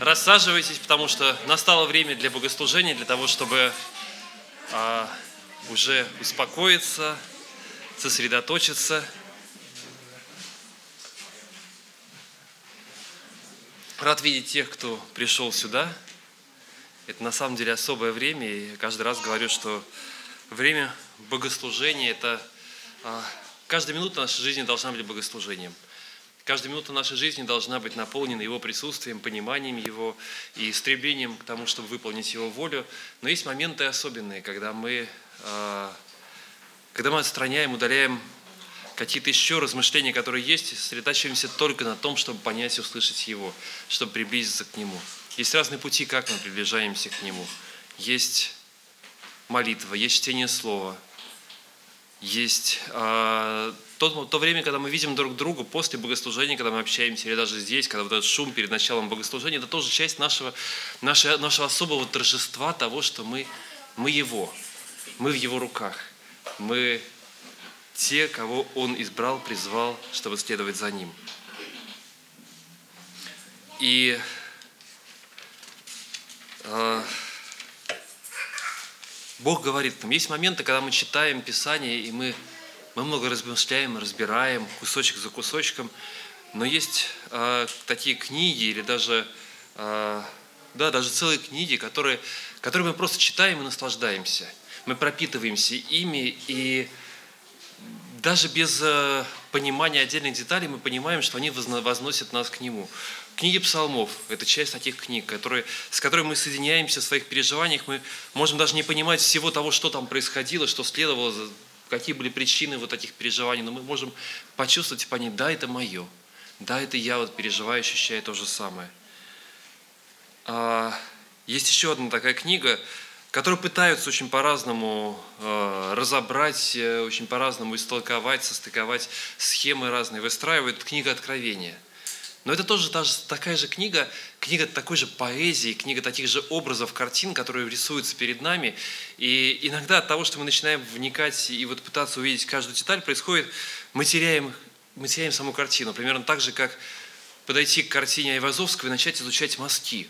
Рассаживайтесь, потому что настало время для богослужения, для того, чтобы а, уже успокоиться, сосредоточиться. Рад видеть тех, кто пришел сюда. Это на самом деле особое время, и каждый раз говорю, что время богослужения – это а, каждая минута нашей жизни должна быть богослужением – Каждая минута нашей жизни должна быть наполнена Его присутствием, пониманием Его и стремлением к тому, чтобы выполнить Его волю. Но есть моменты особенные, когда мы, а, когда мы отстраняем, удаляем какие-то еще размышления, которые есть, сосредотачиваемся только на том, чтобы понять и услышать Его, чтобы приблизиться к Нему. Есть разные пути, как мы приближаемся к Нему. Есть молитва, есть чтение Слова, есть э, то, то время, когда мы видим друг друга после богослужения, когда мы общаемся, или даже здесь, когда вот этот шум перед началом богослужения, это тоже часть нашего, нашего, нашего особого торжества того, что мы, мы Его, мы в Его руках, мы те, кого Он избрал, призвал, чтобы следовать за Ним. И э, Бог говорит, там есть моменты, когда мы читаем Писание, и мы мы много размышляем, разбираем кусочек за кусочком, но есть э, такие книги или даже, э, да, даже целые книги, которые, которые мы просто читаем и наслаждаемся. Мы пропитываемся ими, и даже без э, понимания отдельных деталей мы понимаем, что они возносят нас к Нему. Книги псалмов – это часть таких книг, которые, с которыми мы соединяемся в своих переживаниях. Мы можем даже не понимать всего того, что там происходило, что следовало какие были причины вот этих переживаний, но мы можем почувствовать и понять, да, это мое, да, это я вот переживаю, ощущаю то же самое. А, есть еще одна такая книга, которую пытаются очень по-разному э, разобрать, э, очень по-разному истолковать, состыковать, схемы разные выстраивают. Книга Откровения – но это тоже та же, такая же книга, книга такой же поэзии, книга таких же образов, картин, которые рисуются перед нами. И иногда от того, что мы начинаем вникать и вот пытаться увидеть каждую деталь, происходит, мы теряем, мы теряем саму картину. Примерно так же, как подойти к картине Айвазовского и начать изучать мазки.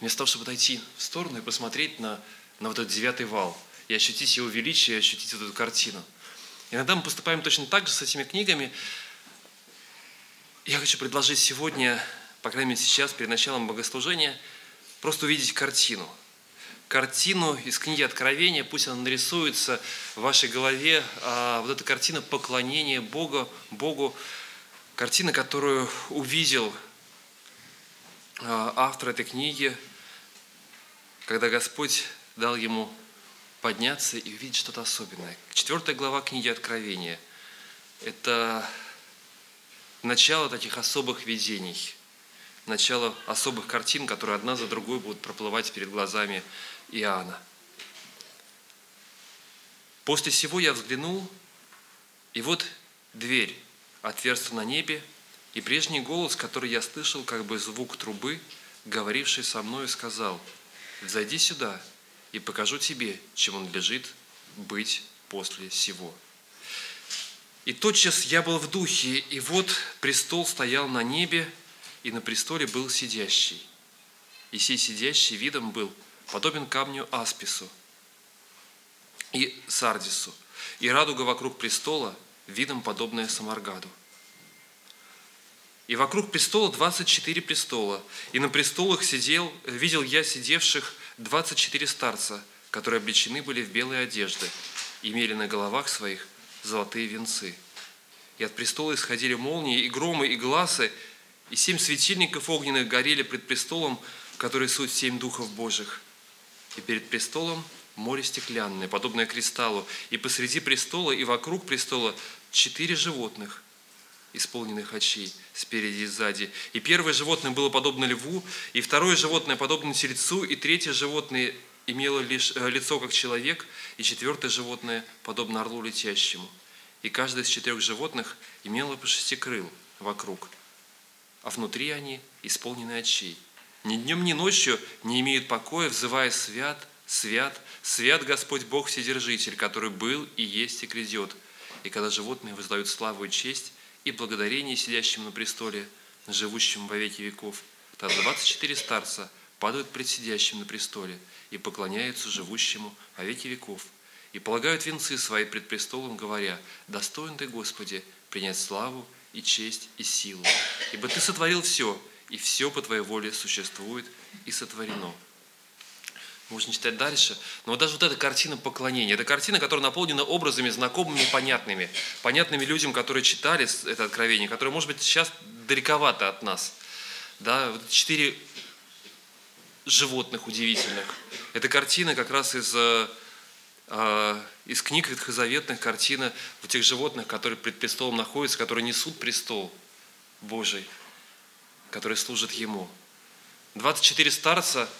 Вместо того, чтобы подойти в сторону и посмотреть на, на вот этот девятый вал и ощутить его величие, и ощутить вот эту картину. Иногда мы поступаем точно так же с этими книгами, я хочу предложить сегодня, по крайней мере сейчас, перед началом богослужения, просто увидеть картину. Картину из книги Откровения, пусть она нарисуется в вашей голове, а вот эта картина поклонения Бога, Богу, картина, которую увидел а, автор этой книги, когда Господь дал ему подняться и увидеть что-то особенное. Четвертая глава книги Откровения – это начало таких особых видений, начало особых картин, которые одна за другой будут проплывать перед глазами Иоанна. После всего я взглянул, и вот дверь отверстия на небе, и прежний голос, который я слышал, как бы звук трубы, говоривший со мною, сказал, «Зайди сюда, и покажу тебе, чем он лежит быть после всего». И тотчас я был в духе, и вот престол стоял на небе, и на престоле был сидящий. И сей сидящий видом был подобен камню аспису и сардису, и радуга вокруг престола видом подобная самаргаду. И вокруг престола 24 престола, и на престолах сидел, видел я сидевших 24 старца, которые облечены были в белые одежды, имели на головах своих золотые венцы. И от престола исходили молнии, и громы, и глазы, и семь светильников огненных горели пред престолом, который суть семь духов Божьих. И перед престолом море стеклянное, подобное кристаллу, и посреди престола и вокруг престола четыре животных, исполненных очей, спереди и сзади. И первое животное было подобно льву, и второе животное подобно тельцу, и третье животное имело лишь, э, лицо как человек, и четвертое животное подобно орлу летящему – и каждое из четырех животных имело по шести крыл вокруг, а внутри они исполнены очей. Ни днем, ни ночью не имеют покоя, взывая «Свят, свят, свят Господь Бог Вседержитель, который был и есть и грядет». И когда животные воздают славу и честь и благодарение сидящим на престоле, живущим во веки веков, Тогда 24 старца падают пред сидящим на престоле и поклоняются живущему во веки веков, и полагают венцы свои пред престолом, говоря, «Достоин ты, Господи, принять славу и честь и силу, ибо Ты сотворил все, и все по Твоей воле существует и сотворено». Можно читать дальше. Но вот даже вот эта картина поклонения, это картина, которая наполнена образами знакомыми и понятными. Понятными людям, которые читали это откровение, которые, может быть, сейчас далековато от нас. Да, вот четыре животных удивительных. Это картина как раз из, э, из книг ветхозаветных, картина вот тех животных, которые пред престолом находятся, которые несут престол Божий, которые служат Ему. 24 старца –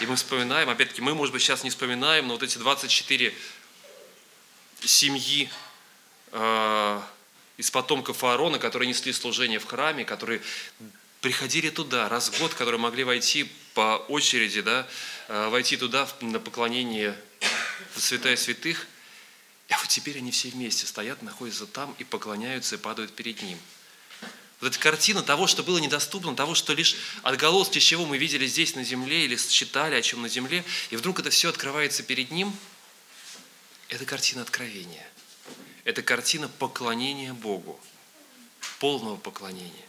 и мы вспоминаем, опять-таки, мы, может быть, сейчас не вспоминаем, но вот эти 24 семьи э, из потомков Аарона, которые несли служение в храме, которые приходили туда раз в год, которые могли войти по очереди, да, э, войти туда на поклонение в святая святых. А вот теперь они все вместе стоят, находятся там и поклоняются и падают перед Ним – вот эта картина того, что было недоступно, того, что лишь отголоски чего мы видели здесь на земле или читали о чем на земле, и вдруг это все открывается перед ним, это картина откровения. Это картина поклонения Богу, полного поклонения.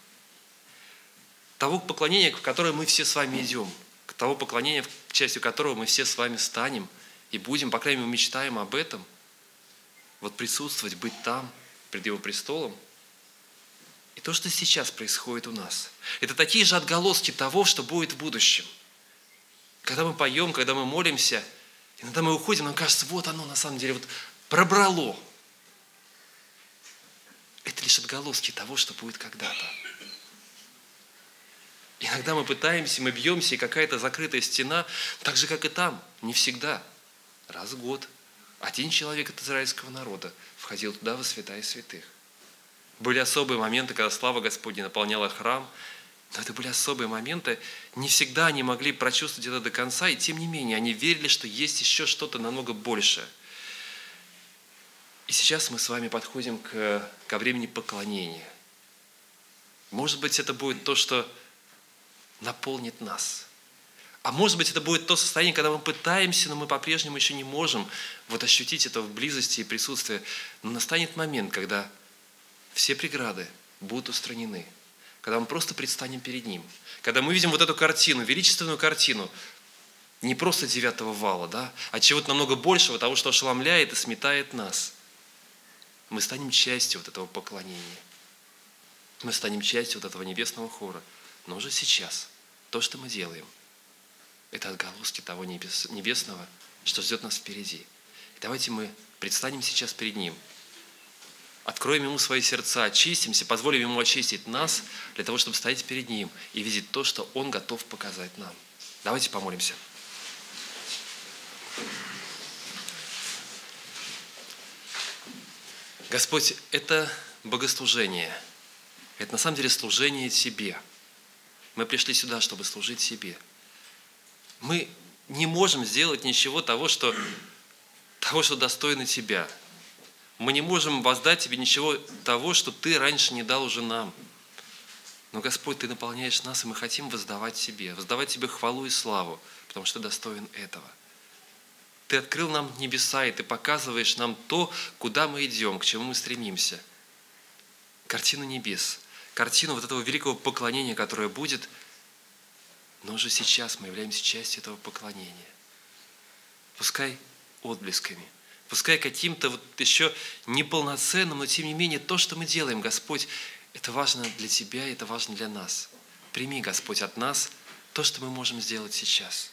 Того поклонения, к которое мы все с вами идем, к того поклонения, частью которого мы все с вами станем и будем, по крайней мере, мечтаем об этом, вот присутствовать, быть там, перед Его престолом – и то, что сейчас происходит у нас, это такие же отголоски того, что будет в будущем. Когда мы поем, когда мы молимся, иногда мы уходим, нам кажется, вот оно на самом деле вот пробрало. Это лишь отголоски того, что будет когда-то. Иногда мы пытаемся, мы бьемся, и какая-то закрытая стена, так же, как и там, не всегда, раз в год. Один человек от израильского народа входил туда во святая святых. Были особые моменты, когда слава Господня наполняла храм, но это были особые моменты. Не всегда они могли прочувствовать это до конца, и тем не менее они верили, что есть еще что-то намного большее. И сейчас мы с вами подходим к, ко времени поклонения. Может быть, это будет то, что наполнит нас. А может быть, это будет то состояние, когда мы пытаемся, но мы по-прежнему еще не можем вот ощутить это в близости и присутствии. Но настанет момент, когда все преграды будут устранены, когда мы просто предстанем перед Ним, когда мы видим вот эту картину, величественную картину, не просто девятого вала, да, а чего-то намного большего, того, что ошеломляет и сметает нас. Мы станем частью вот этого поклонения. Мы станем частью вот этого небесного хора. Но уже сейчас то, что мы делаем, это отголоски того небесного, что ждет нас впереди. И давайте мы предстанем сейчас перед Ним – Откроем Ему свои сердца, очистимся, позволим Ему очистить нас для того, чтобы стоять перед Ним и видеть то, что Он готов показать нам. Давайте помолимся. Господь, это богослужение. Это на самом деле служение себе. Мы пришли сюда, чтобы служить себе. Мы не можем сделать ничего того, что, того, что достойно Тебя – мы не можем воздать Тебе ничего того, что Ты раньше не дал уже нам. Но, Господь, Ты наполняешь нас, и мы хотим воздавать Тебе, воздавать Тебе хвалу и славу, потому что Ты достоин этого. Ты открыл нам небеса, и Ты показываешь нам то, куда мы идем, к чему мы стремимся. Картину небес, картину вот этого великого поклонения, которое будет, но уже сейчас мы являемся частью этого поклонения. Пускай отблесками – Пускай каким-то вот еще неполноценным, но тем не менее то, что мы делаем, Господь, это важно для Тебя, это важно для нас. Прими, Господь, от нас то, что мы можем сделать сейчас.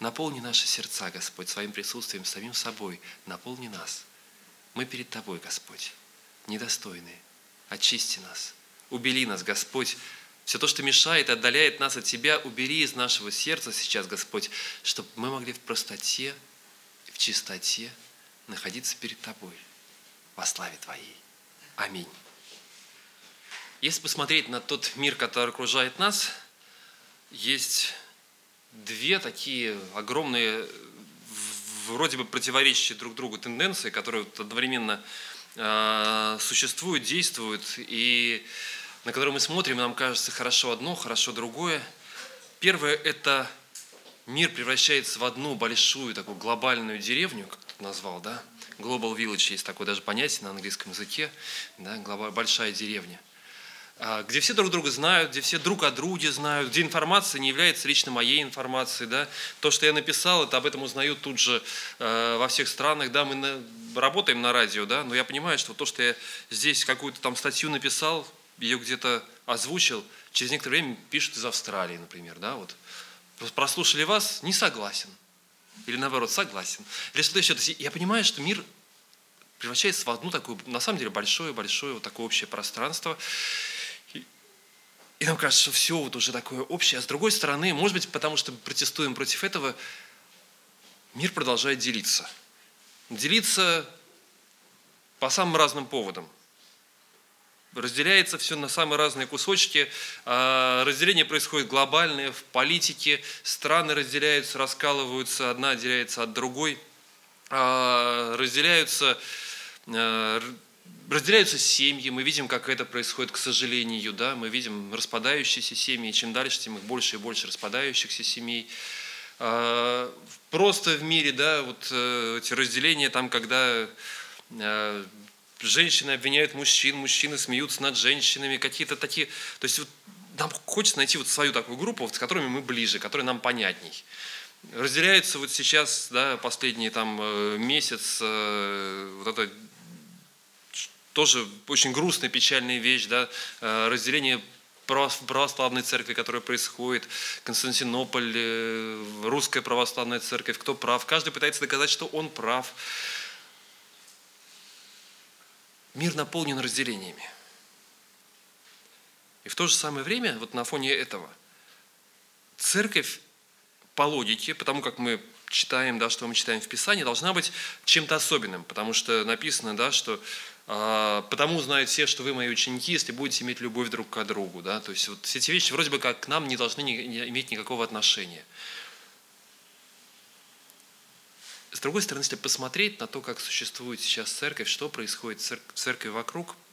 Наполни наши сердца, Господь, своим присутствием, самим собой. Наполни нас. Мы перед Тобой, Господь, недостойные. Очисти нас. Убери нас, Господь. Все то, что мешает, отдаляет нас от Тебя, убери из нашего сердца сейчас, Господь, чтобы мы могли в простоте чистоте находиться перед Тобой во славе Твоей. Аминь. Если посмотреть на тот мир, который окружает нас, есть две такие огромные, вроде бы противоречащие друг другу тенденции, которые одновременно а, существуют, действуют. И на которые мы смотрим, нам кажется хорошо одно, хорошо другое. Первое – это мир превращается в одну большую такую глобальную деревню, как тут назвал, да? Global Village есть такое даже понятие на английском языке, да? большая деревня – где все друг друга знают, где все друг о друге знают, где информация не является лично моей информацией. Да? То, что я написал, это об этом узнают тут же э, во всех странах. Да, мы на, работаем на радио, да, но я понимаю, что то, что я здесь какую-то там статью написал, ее где-то озвучил, через некоторое время пишут из Австралии, например. Да, вот. Прослушали вас, не согласен. Или наоборот, согласен. Или что-то еще. То есть я понимаю, что мир превращается в одну такую, на самом деле, большое-большое вот такое общее пространство. И нам кажется, что все вот уже такое общее. А с другой стороны, может быть, потому что мы протестуем против этого, мир продолжает делиться. Делиться по самым разным поводам. Разделяется все на самые разные кусочки. А, разделение происходит глобальное в политике. Страны разделяются, раскалываются, одна отделяется от другой. А, разделяются разделяются семьи, мы видим, как это происходит, к сожалению, да, мы видим распадающиеся семьи, чем дальше, тем их больше и больше распадающихся семей. А, просто в мире, да, вот э, эти разделения, там, когда э, женщины обвиняют мужчин, мужчины смеются над женщинами, какие-то такие, то есть вот нам хочется найти вот свою такую группу, вот, с которыми мы ближе, которые нам понятней. Разделяется вот сейчас, да, последний там э, месяц, вот это тоже очень грустная, печальная вещь, да, э, разделение православной церкви, которое происходит, Константинополь, э, русская православная церковь, кто прав. Каждый пытается доказать, что он прав. Мир наполнен разделениями. И в то же самое время, вот на фоне этого, церковь по логике, потому как мы читаем, да, что мы читаем в Писании, должна быть чем-то особенным, потому что написано, да, что потому знают все, что вы мои ученики, если будете иметь любовь друг к другу. Да? То есть вот все эти вещи вроде бы как к нам не должны не иметь никакого отношения. С другой стороны, если посмотреть на то, как существует сейчас церковь, что происходит в церкви вокруг –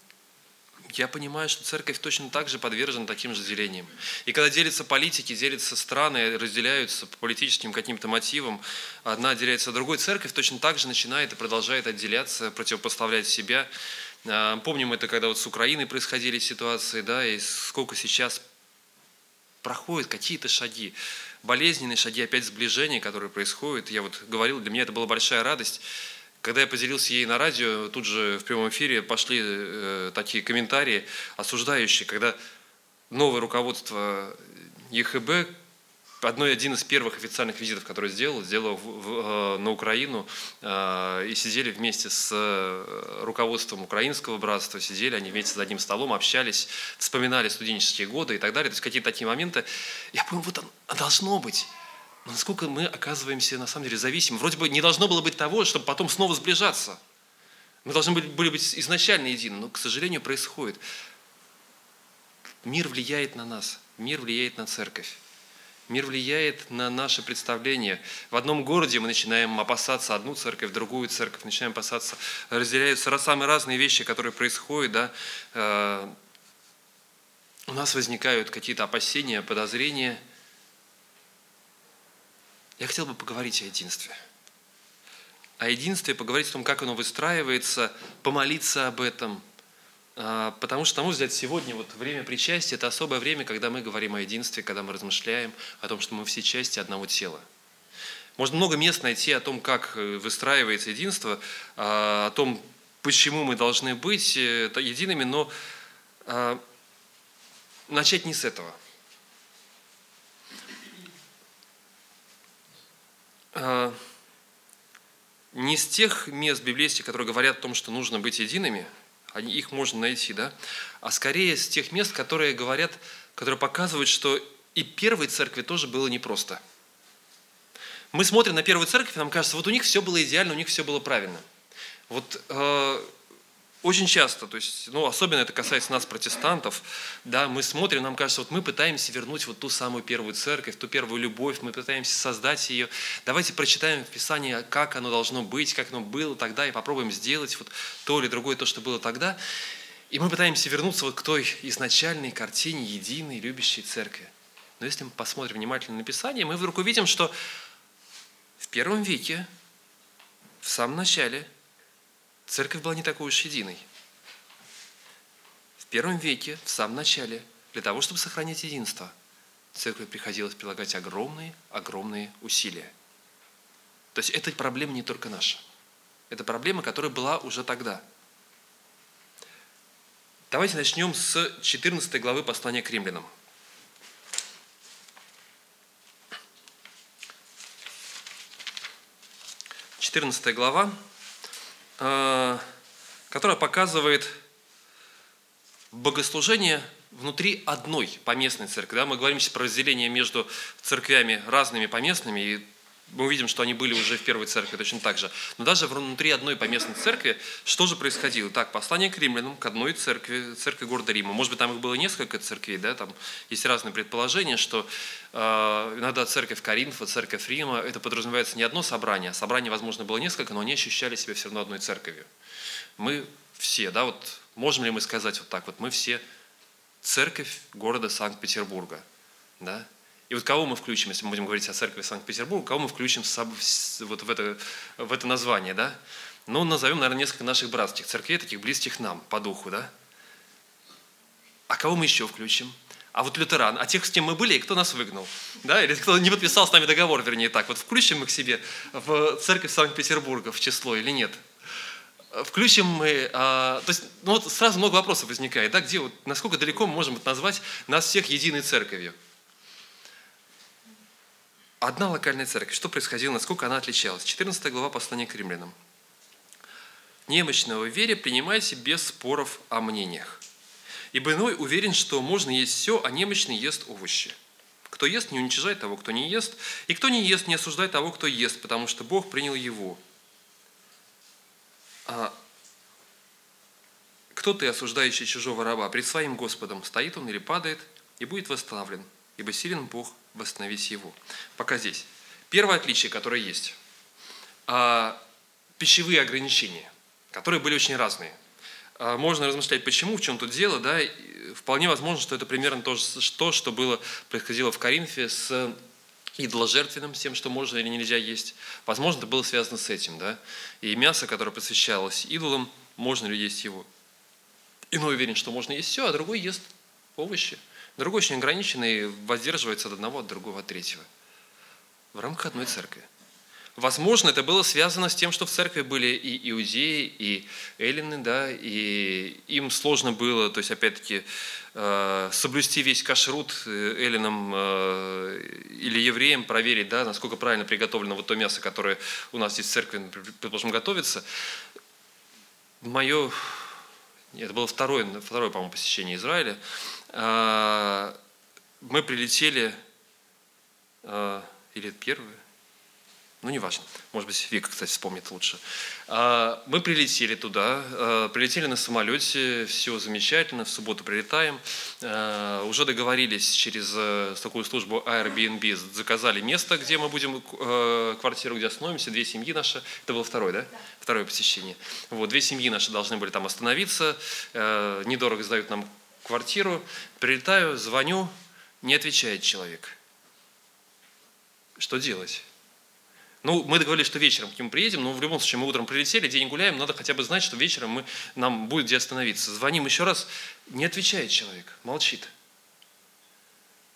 я понимаю, что церковь точно так же подвержена таким же делениям. И когда делятся политики, делятся страны, разделяются по политическим каким-то мотивам, одна отделяется от другой, церковь точно так же начинает и продолжает отделяться, противопоставлять себя. А, помним это, когда вот с Украиной происходили ситуации, да, и сколько сейчас проходят какие-то шаги, болезненные шаги опять сближения, которые происходят. Я вот говорил, для меня это была большая радость, когда я поделился ей на радио, тут же в прямом эфире пошли э, такие комментарии осуждающие, когда новое руководство ЕХБ, одной, один из первых официальных визитов, который сделал, сделал в, в, э, на Украину, э, и сидели вместе с э, руководством украинского братства, сидели они вместе за одним столом, общались, вспоминали студенческие годы и так далее. То есть какие-то такие моменты. Я понял, вот оно должно быть. Насколько мы оказываемся на самом деле зависимы. Вроде бы не должно было быть того, чтобы потом снова сближаться. Мы должны были, были быть изначально едины, но, к сожалению, происходит. Мир влияет на нас, мир влияет на церковь. Мир влияет на наше представление. В одном городе мы начинаем опасаться одну церковь, другую церковь, начинаем опасаться, разделяются самые разные вещи, которые происходят. Да? Э, у нас возникают какие-то опасения, подозрения – я хотел бы поговорить о единстве. О единстве, поговорить о том, как оно выстраивается, помолиться об этом. А, потому что, на мой взгляд, сегодня вот время причастия – это особое время, когда мы говорим о единстве, когда мы размышляем о том, что мы все части одного тела. Можно много мест найти о том, как э, выстраивается единство, а, о том, почему мы должны быть э, едиными, но а, начать не с этого – не с тех мест библейских, которые говорят о том, что нужно быть едиными, их можно найти, да, а скорее с тех мест, которые говорят, которые показывают, что и первой церкви тоже было непросто. Мы смотрим на первую церковь, и нам кажется, вот у них все было идеально, у них все было правильно. Вот э, очень часто, то есть, ну, особенно это касается нас, протестантов, да, мы смотрим, нам кажется, вот мы пытаемся вернуть вот ту самую первую церковь, ту первую любовь, мы пытаемся создать ее. Давайте прочитаем в Писании, как оно должно быть, как оно было тогда, и попробуем сделать вот то или другое, то, что было тогда. И мы пытаемся вернуться вот к той изначальной картине единой, любящей церкви. Но если мы посмотрим внимательно на Писание, мы вдруг увидим, что в первом веке, в самом начале, церковь была не такой уж единой. В первом веке, в самом начале, для того, чтобы сохранить единство, церкви приходилось прилагать огромные, огромные усилия. То есть эта проблема не только наша. Это проблема, которая была уже тогда – Давайте начнем с 14 главы послания к римлянам. Четырнадцатая глава, которая показывает богослужение внутри одной поместной церкви. Да? Мы говорим сейчас про разделение между церквями разными поместными, и мы увидим, что они были уже в первой церкви точно так же. Но даже внутри одной поместной церкви, что же происходило? Так, послание к римлянам, к одной церкви, церкви города Рима. Может быть, там их было несколько церквей, да, там есть разные предположения, что э, иногда церковь Коринфа, церковь Рима, это подразумевается не одно собрание, собрание, возможно, было несколько, но они ощущали себя все равно одной церковью. Мы все, да, вот можем ли мы сказать вот так, вот мы все церковь города Санкт-Петербурга, да, и вот кого мы включим, если мы будем говорить о церкви Санкт-Петербурга, кого мы включим вот в это, в это название, да? Ну, назовем, наверное, несколько наших братских церквей, таких близких нам по духу, да? А кого мы еще включим? А вот лютеран, а тех, с кем мы были, и кто нас выгнал, да? Или кто не подписал с нами договор, вернее так. Вот включим мы к себе в церковь Санкт-Петербурга в число или нет? Включим мы, а, то есть, ну вот сразу много вопросов возникает, да, где вот, насколько далеко мы можем назвать нас всех единой церковью? Одна локальная церковь. Что происходило, насколько она отличалась? 14 глава послания к римлянам. Немощного в вере принимайте без споров о мнениях. Ибо иной уверен, что можно есть все, а немощный ест овощи. Кто ест, не уничижает того, кто не ест, и кто не ест, не осуждает того, кто ест, потому что Бог принял его. А кто ты, осуждающий чужого раба? Пред своим Господом стоит он или падает, и будет восстановлен, ибо силен Бог восстановить его. Пока здесь. Первое отличие, которое есть. А, пищевые ограничения, которые были очень разные. А, можно размышлять, почему, в чем тут дело. Да? Вполне возможно, что это примерно то, что, что было, происходило в Коринфе с идоложертвенным, с тем, что можно или нельзя есть. Возможно, это было связано с этим. Да? И мясо, которое посвящалось идолам, можно ли есть его. Иной уверен, что можно есть все, а другой ест овощи. Другой очень ограниченный воздерживается от одного, от другого, от третьего. В рамках одной церкви. Возможно, это было связано с тем, что в церкви были и иудеи, и эллины, да, и им сложно было, то есть, опять-таки, э, соблюсти весь кашрут э, эллинам э, или евреям, проверить, да, насколько правильно приготовлено вот то мясо, которое у нас здесь в церкви, предположим, готовится. Мое, это было второе, второе по-моему, посещение Израиля, мы прилетели, а, или первое, ну, неважно. Может быть, Вика, кстати, вспомнит лучше. А, мы прилетели туда, прилетели на самолете, все замечательно, в субботу прилетаем. Уже договорились через э, такую службу Airbnb, заказали место, где мы будем, э, квартиру, где остановимся, две семьи наши. Это было второе, да? Второе посещение. Вот, две семьи наши должны были там остановиться, э, недорого сдают нам квартиру, прилетаю, звоню, не отвечает человек. Что делать? Ну, мы договорились, что вечером к нему приедем, но в любом случае мы утром прилетели, день гуляем, надо хотя бы знать, что вечером мы, нам будет где остановиться. Звоним еще раз, не отвечает человек, молчит.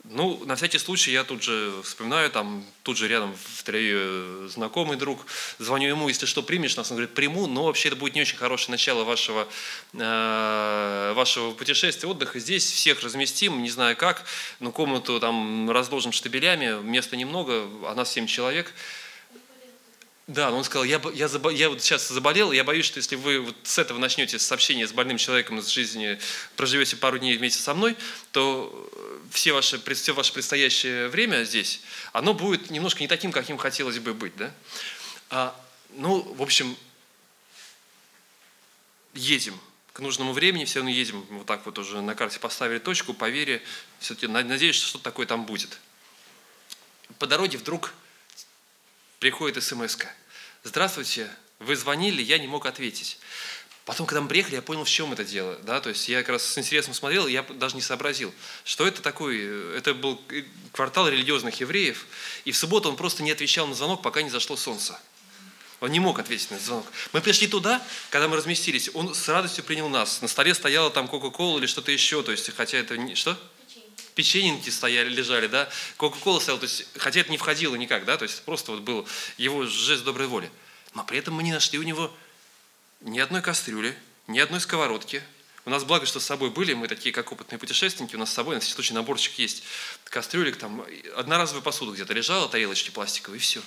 Ну, на всякий случай я тут же вспоминаю, там тут же рядом в теле знакомый друг, звоню ему, если что, примешь нас? Он говорит, приму, но вообще это будет не очень хорошее начало вашего, э, вашего путешествия, отдыха. Здесь всех разместим, не знаю как, но комнату там разложим штабелями, места немного, а нас 7 человек – да, он сказал, я, я, я вот сейчас заболел, я боюсь, что если вы вот с этого начнете с сообщения с больным человеком из жизни, проживете пару дней вместе со мной, то э, все ваше, все ваше предстоящее время здесь, оно будет немножко не таким, каким хотелось бы быть. Да? А, ну, в общем, едем к нужному времени, все равно едем, вот так вот уже на карте поставили точку, по вере, все-таки надеюсь, что что-то такое там будет. По дороге вдруг приходит смс -ка. Здравствуйте, вы звонили, я не мог ответить. Потом, когда мы приехали, я понял, в чем это дело. Да? То есть я как раз с интересом смотрел, я даже не сообразил, что это такое. Это был квартал религиозных евреев, и в субботу он просто не отвечал на звонок, пока не зашло солнце. Он не мог ответить на звонок. Мы пришли туда, когда мы разместились, он с радостью принял нас. На столе стояла там Кока-Кола или что-то еще, то есть, хотя это не... Что? Печеньки стояли, лежали, да, Кока-Кола стояла, то есть, хотя это не входило никак, да, то есть просто вот был его жест доброй воли. Но при этом мы не нашли у него ни одной кастрюли, ни одной сковородки. У нас благо, что с собой были, мы такие, как опытные путешественники, у нас с собой на всякий случай наборчик есть. Кастрюлик, там, одноразовая посуда где-то лежала, тарелочки пластиковые, и все.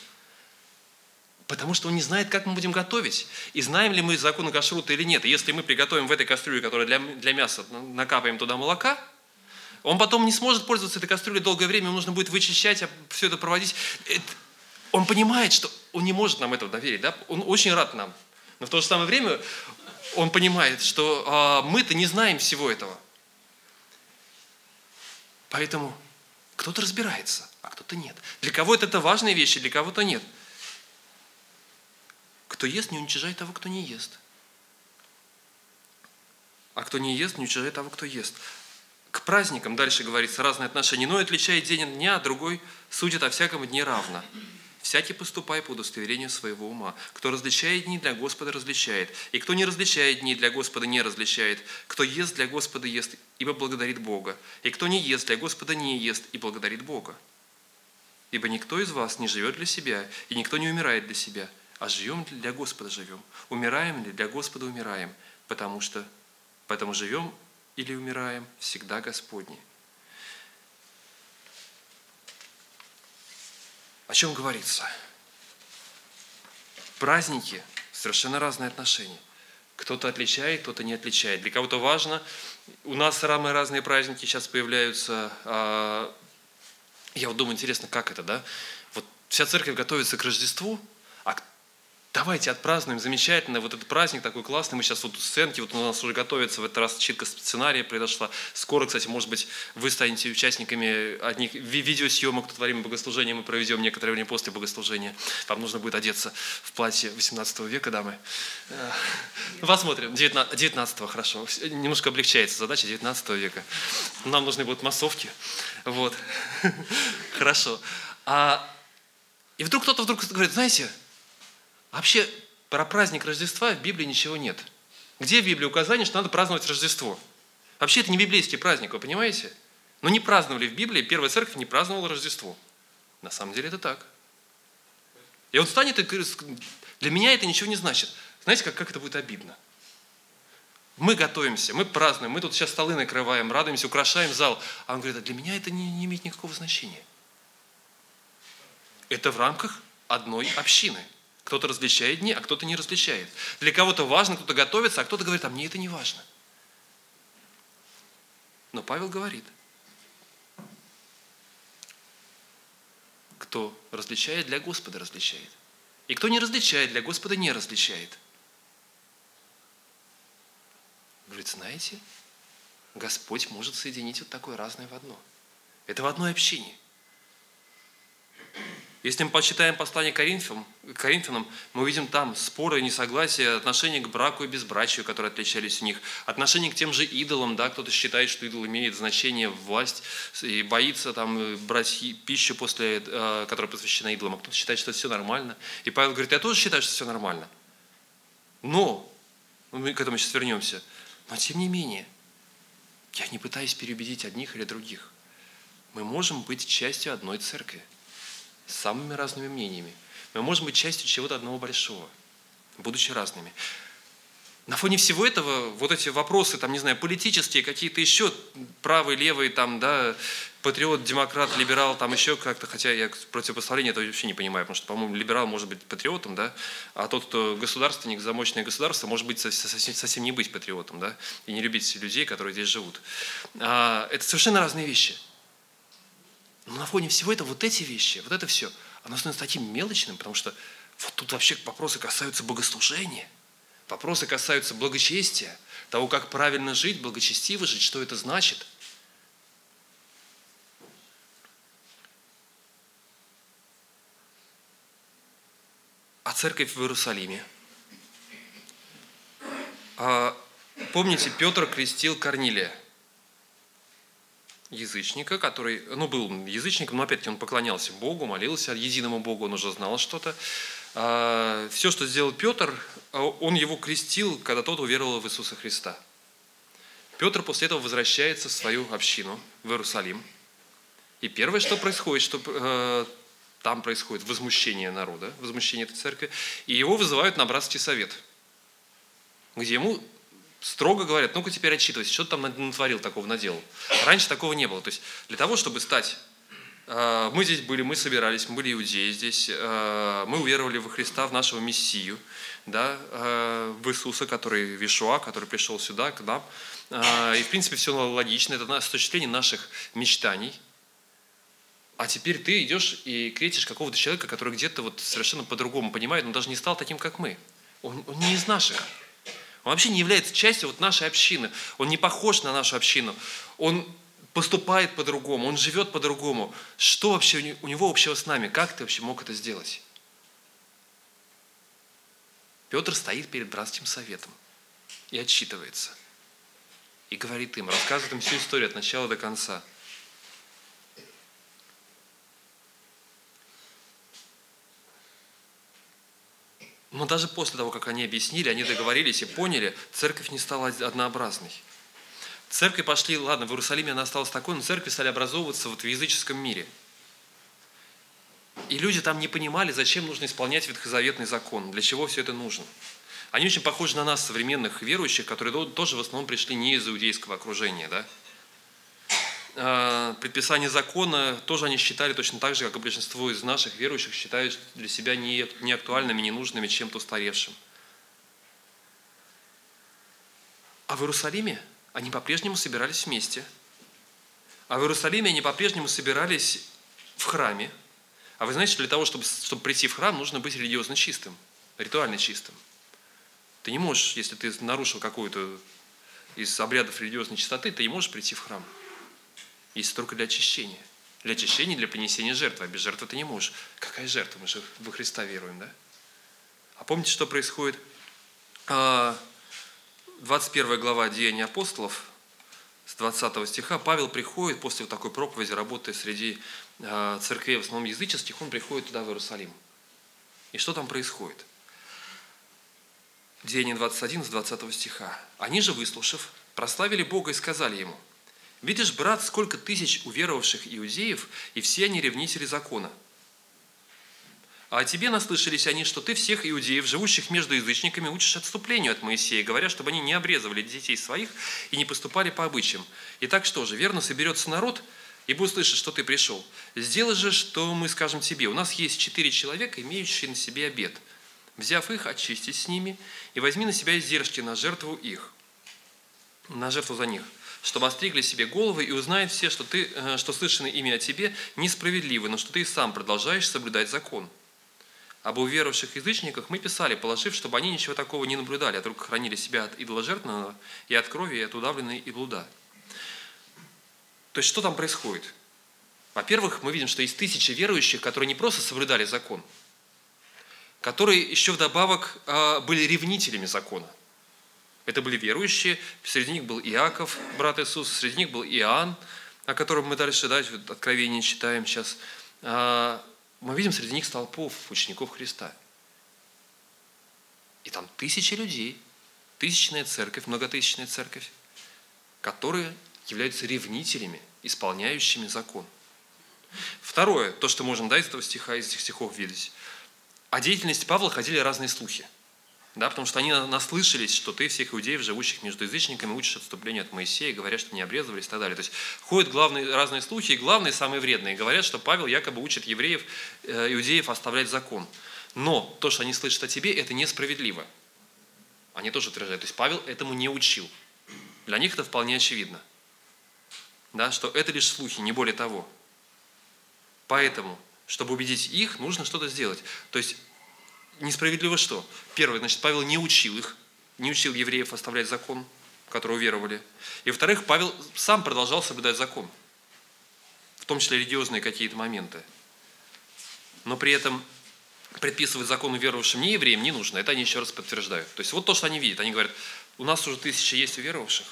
Потому что он не знает, как мы будем готовить. И знаем ли мы законы кашрута или нет. И если мы приготовим в этой кастрюле, которая для, для мяса, накапаем туда молока, он потом не сможет пользоваться этой кастрюлей долгое время, ему нужно будет вычищать, а все это проводить. Он понимает, что он не может нам этого доверить. Да? Он очень рад нам. Но в то же самое время он понимает, что а, мы-то не знаем всего этого. Поэтому кто-то разбирается, а кто-то нет. Для кого-то это важные вещи, для кого-то нет. Кто ест, не уничижает того, кто не ест. А кто не ест, не уничижает того, кто ест. К праздникам, дальше говорится, разные отношения. Но отличает день от дня, а другой судит о всяком дне равно. Всякий поступай по удостоверению своего ума. Кто различает дни, для Господа различает. И кто не различает дни, для Господа не различает. Кто ест, для Господа ест, ибо благодарит Бога. И кто не ест, для Господа не ест, и благодарит Бога. Ибо никто из вас не живет для себя, и никто не умирает для себя, а живем для Господа живем. Умираем ли для Господа умираем, потому что поэтому живем или умираем всегда Господни. О чем говорится? Праздники – совершенно разные отношения. Кто-то отличает, кто-то не отличает. Для кого-то важно. У нас самые разные праздники сейчас появляются. А, я вот думаю, интересно, как это, да? Вот вся церковь готовится к Рождеству, Давайте отпразднуем замечательно вот этот праздник такой классный. Мы сейчас вот сценки, вот у нас уже готовится в этот раз читка сценария произошла. Скоро, кстати, может быть, вы станете участниками одних видеосъемок, тут во время богослужения мы проведем некоторое время после богослужения. Вам нужно будет одеться в платье 18 века, дамы. Э, посмотрим. 19 хорошо. Немножко облегчается задача 19 века. Нам нужны будут массовки. Вот. Хорошо. А... И вдруг кто-то вдруг говорит, знаете, Вообще про праздник Рождества в Библии ничего нет. Где в Библии указание, что надо праздновать Рождество? Вообще это не библейский праздник, вы понимаете? Но не праздновали в Библии, первая церковь не праздновала Рождество. На самом деле это так. И он станет и для меня это ничего не значит. Знаете, как, как это будет обидно? Мы готовимся, мы празднуем, мы тут сейчас столы накрываем, радуемся, украшаем зал. А он говорит, а для меня это не, не имеет никакого значения. Это в рамках одной общины. Кто-то различает дни, а кто-то не различает. Для кого-то важно, кто-то готовится, а кто-то говорит, а мне это не важно. Но Павел говорит, кто различает, для Господа различает. И кто не различает, для Господа не различает. Говорит, знаете, Господь может соединить вот такое разное в одно. Это в одной общине. Если мы почитаем послание Коринфянам, Коринфянам, мы увидим там споры, несогласия, отношения к браку и безбрачию, которые отличались у них, отношения к тем же идолам, да, кто-то считает, что идол имеет значение власть и боится там брать пищу, после, э, которая посвящена идолам, а кто-то считает, что все нормально. И Павел говорит, я тоже считаю, что все нормально. Но, мы к этому сейчас вернемся, но тем не менее, я не пытаюсь переубедить одних или других. Мы можем быть частью одной церкви – с самыми разными мнениями. Мы можем быть частью чего-то одного большого, будучи разными. На фоне всего этого вот эти вопросы, там, не знаю, политические, какие-то еще правые, левые, там, да, патриот, демократ, либерал, там еще как-то, хотя я противопоставление это вообще не понимаю, потому что, по-моему, либерал может быть патриотом, да, а тот, кто государственник, замочное государство, может быть совсем, совсем не быть патриотом, да, и не любить людей, которые здесь живут. А, это совершенно разные вещи. Но на фоне всего этого вот эти вещи, вот это все, оно становится таким мелочным, потому что вот тут вообще вопросы касаются богослужения, вопросы касаются благочестия, того, как правильно жить, благочестиво жить, что это значит. А церковь в Иерусалиме? А, помните, Петр крестил Корнилия, язычника, который, ну, был язычником, но опять-таки он поклонялся Богу, молился единому Богу, он уже знал что-то. А, все, что сделал Петр, а, он его крестил, когда тот уверовал в Иисуса Христа. Петр после этого возвращается в свою общину, в Иерусалим. И первое, что происходит, что э, там происходит возмущение народа, возмущение этой церкви, и его вызывают на братский совет, где ему строго говорят, ну-ка теперь отчитывайся, что ты там натворил такого, наделал. Раньше такого не было. То есть для того, чтобы стать э, мы здесь были, мы собирались, мы были иудеи здесь, э, мы уверовали во Христа, в нашего Мессию, да, э, в Иисуса, который Вишуа, который пришел сюда, к нам. И, в принципе, все логично, это осуществление наших мечтаний. А теперь ты идешь и крестишь какого-то человека, который где-то вот совершенно по-другому понимает, он даже не стал таким, как мы. Он, он не из наших. Он вообще не является частью вот нашей общины. Он не похож на нашу общину. Он поступает по-другому, он живет по-другому. Что вообще у него общего с нами? Как ты вообще мог это сделать? Петр стоит перед братским советом и отчитывается. И говорит им, рассказывает им всю историю от начала до конца – Но даже после того, как они объяснили, они договорились и поняли, церковь не стала однообразной. Церкви пошли, ладно, в Иерусалиме она осталась такой, но церкви стали образовываться вот в языческом мире. И люди там не понимали, зачем нужно исполнять ветхозаветный закон, для чего все это нужно. Они очень похожи на нас, современных верующих, которые тоже в основном пришли не из иудейского окружения. Да? А, предписание закона тоже они считали точно так же, как и большинство из наших верующих считают для себя не, не актуальными, ненужными, чем-то устаревшим. А в Иерусалиме они по-прежнему собирались вместе. А в Иерусалиме они по-прежнему собирались в храме. А вы знаете, что для того, чтобы, чтобы прийти в храм, нужно быть религиозно чистым, ритуально чистым. Ты не можешь, если ты нарушил какую-то из обрядов религиозной чистоты, ты не можешь прийти в храм есть только для очищения. Для очищения, для принесения жертвы. А без жертвы ты не можешь. Какая жертва? Мы же во Христа веруем, да? А помните, что происходит? 21 а, глава Деяния апостолов, с 20 стиха, Павел приходит после вот такой проповеди, работая среди а, церквей, в основном языческих, он приходит туда, в Иерусалим. И что там происходит? Деяние 21 с 20 стиха. Они же, выслушав, прославили Бога и сказали ему – Видишь, брат, сколько тысяч уверовавших иудеев, и все они ревнители закона. А о тебе наслышались они, что ты всех иудеев, живущих между язычниками, учишь отступлению от Моисея, говоря, чтобы они не обрезывали детей своих и не поступали по обычаям. И так что же, верно соберется народ, и будет слышать, что ты пришел. Сделай же, что мы скажем тебе. У нас есть четыре человека, имеющие на себе обед. Взяв их, очистись с ними и возьми на себя издержки на жертву их, на жертву за них – чтобы остригли себе головы и узнают все, что, ты, э, что слышано ими о тебе, несправедливо, но что ты и сам продолжаешь соблюдать закон. Об уверовавших язычниках мы писали, положив, чтобы они ничего такого не наблюдали, а только хранили себя от идоложертвенного и от крови, и от удавленной и блуда. То есть что там происходит? Во-первых, мы видим, что есть тысячи верующих, которые не просто соблюдали закон, которые еще вдобавок э, были ревнителями закона – это были верующие, среди них был Иаков, брат Иисуса, среди них был Иоанн, о котором мы дальше да, откровение читаем сейчас. А, мы видим среди них столпов учеников Христа. И там тысячи людей, тысячная церковь, многотысячная церковь, которые являются ревнителями, исполняющими закон. Второе, то, что можем да, из этого стиха, из этих стихов видеть. О деятельности Павла ходили разные слухи. Да, потому что они наслышались, что ты всех иудеев, живущих между язычниками, учишь отступлению от Моисея, говорят, что не обрезывались и так далее. То есть ходят главные, разные слухи, и главные, самые вредные, говорят, что Павел якобы учит евреев, э, иудеев оставлять закон. Но то, что они слышат о тебе, это несправедливо. Они тоже утверждают. То есть Павел этому не учил. Для них это вполне очевидно. Да, что это лишь слухи, не более того. Поэтому, чтобы убедить их, нужно что-то сделать. То есть несправедливо что? Первое, значит, Павел не учил их, не учил евреев оставлять закон, в который уверовали. И во-вторых, Павел сам продолжал соблюдать закон, в том числе религиозные какие-то моменты. Но при этом предписывать закон уверовавшим не евреям не нужно. Это они еще раз подтверждают. То есть вот то, что они видят. Они говорят, у нас уже тысяча есть уверовавших,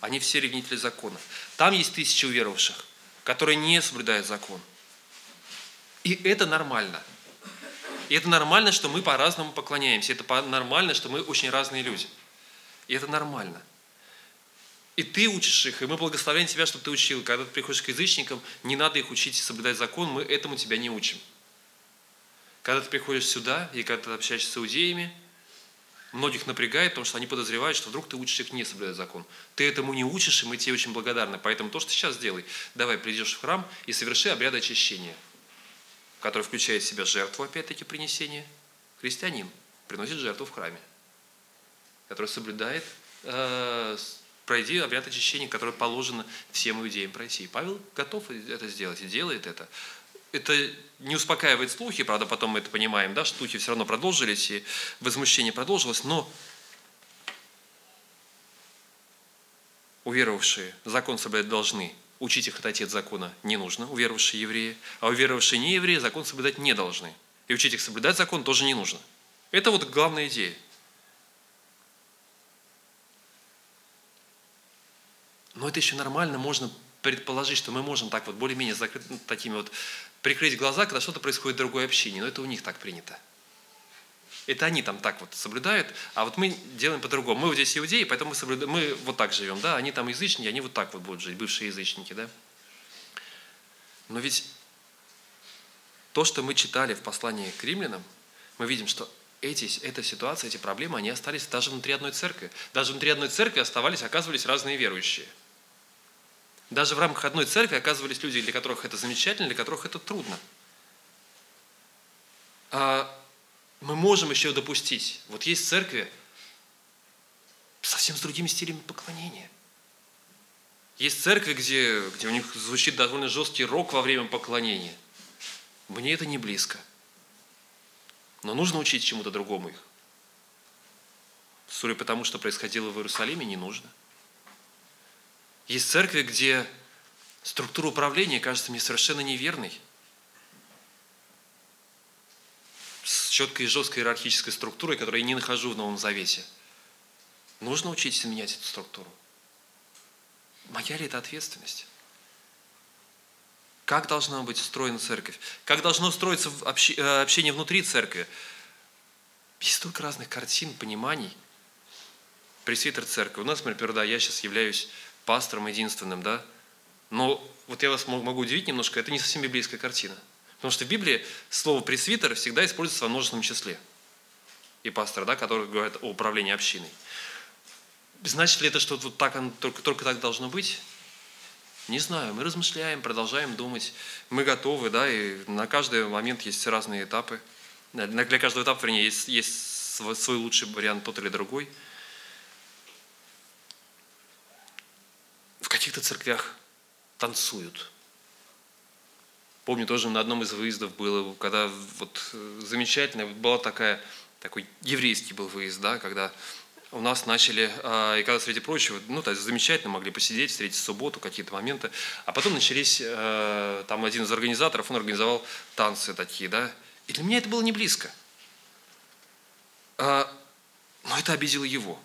они все ревнители закона. Там есть тысячи уверовавших, которые не соблюдают закон. И это нормально. И это нормально, что мы по-разному поклоняемся. Это нормально, что мы очень разные люди. И это нормально. И ты учишь их, и мы благословляем тебя, чтобы ты учил. Когда ты приходишь к язычникам, не надо их учить соблюдать закон, мы этому тебя не учим. Когда ты приходишь сюда, и когда ты общаешься с иудеями, многих напрягает, потому что они подозревают, что вдруг ты учишь их не соблюдать закон. Ты этому не учишь, и мы тебе очень благодарны. Поэтому то, что ты сейчас делай, давай придешь в храм и соверши обряд очищения, который включает в себя жертву, опять-таки, принесения. Христианин приносит жертву в храме, который соблюдает, э, пройди обряд очищения, который положено всем иудеям пройти. И Павел готов это сделать и делает это это не успокаивает слухи, правда, потом мы это понимаем, да, слухи все равно продолжились, и возмущение продолжилось, но уверовавшие закон соблюдать должны. Учить их отойти от закона не нужно, уверовавшие евреи, а уверовавшие не евреи закон соблюдать не должны. И учить их соблюдать закон тоже не нужно. Это вот главная идея. Но это еще нормально, можно предположить, что мы можем так вот более-менее закрыть, ну, такими вот прикрыть глаза, когда что-то происходит в другой общине, но это у них так принято. Это они там так вот соблюдают, а вот мы делаем по-другому. Мы вот здесь иудеи, поэтому мы, соблюдаем, мы вот так живем, да, они там язычники, они вот так вот будут жить, бывшие язычники, да. Но ведь то, что мы читали в послании к римлянам, мы видим, что эти, эта ситуация, эти проблемы, они остались даже внутри одной церкви. Даже внутри одной церкви оставались, оказывались разные верующие – даже в рамках одной церкви оказывались люди, для которых это замечательно, для которых это трудно. А мы можем еще допустить. Вот есть церкви совсем с другими стилями поклонения. Есть церкви, где, где у них звучит довольно жесткий рок во время поклонения. Мне это не близко. Но нужно учить чему-то другому их. Судя по тому, что происходило в Иерусалиме, не нужно. Есть церкви, где структура управления кажется мне совершенно неверной. С четкой и жесткой иерархической структурой, которую я не нахожу в Новом Завете. Нужно учиться менять эту структуру. Моя ли это ответственность? Как должна быть устроена церковь? Как должно устроиться э, общение внутри церкви? Есть столько разных картин, пониманий. Пресвитер церкви. У нас, например, да, я сейчас являюсь пастором единственным, да, но вот я вас могу удивить немножко, это не совсем библейская картина. Потому что в Библии слово «пресвитер» всегда используется во множественном числе. И пастор, да, который говорит о управлении общиной. Значит ли это, что вот так, только, только так должно быть? Не знаю, мы размышляем, продолжаем думать, мы готовы, да, и на каждый момент есть разные этапы. Для каждого этапа, вернее, есть, есть свой лучший вариант, тот или другой – в каких-то церквях танцуют. Помню, тоже на одном из выездов было, когда вот э, замечательно, была такая, такой еврейский был выезд, да, когда у нас начали, а, и когда, среди прочего, ну, то есть замечательно могли посидеть, встретить субботу, какие-то моменты, а потом начались, э, там один из организаторов, он организовал танцы такие, да, и для меня это было не близко. А, но это обидело его.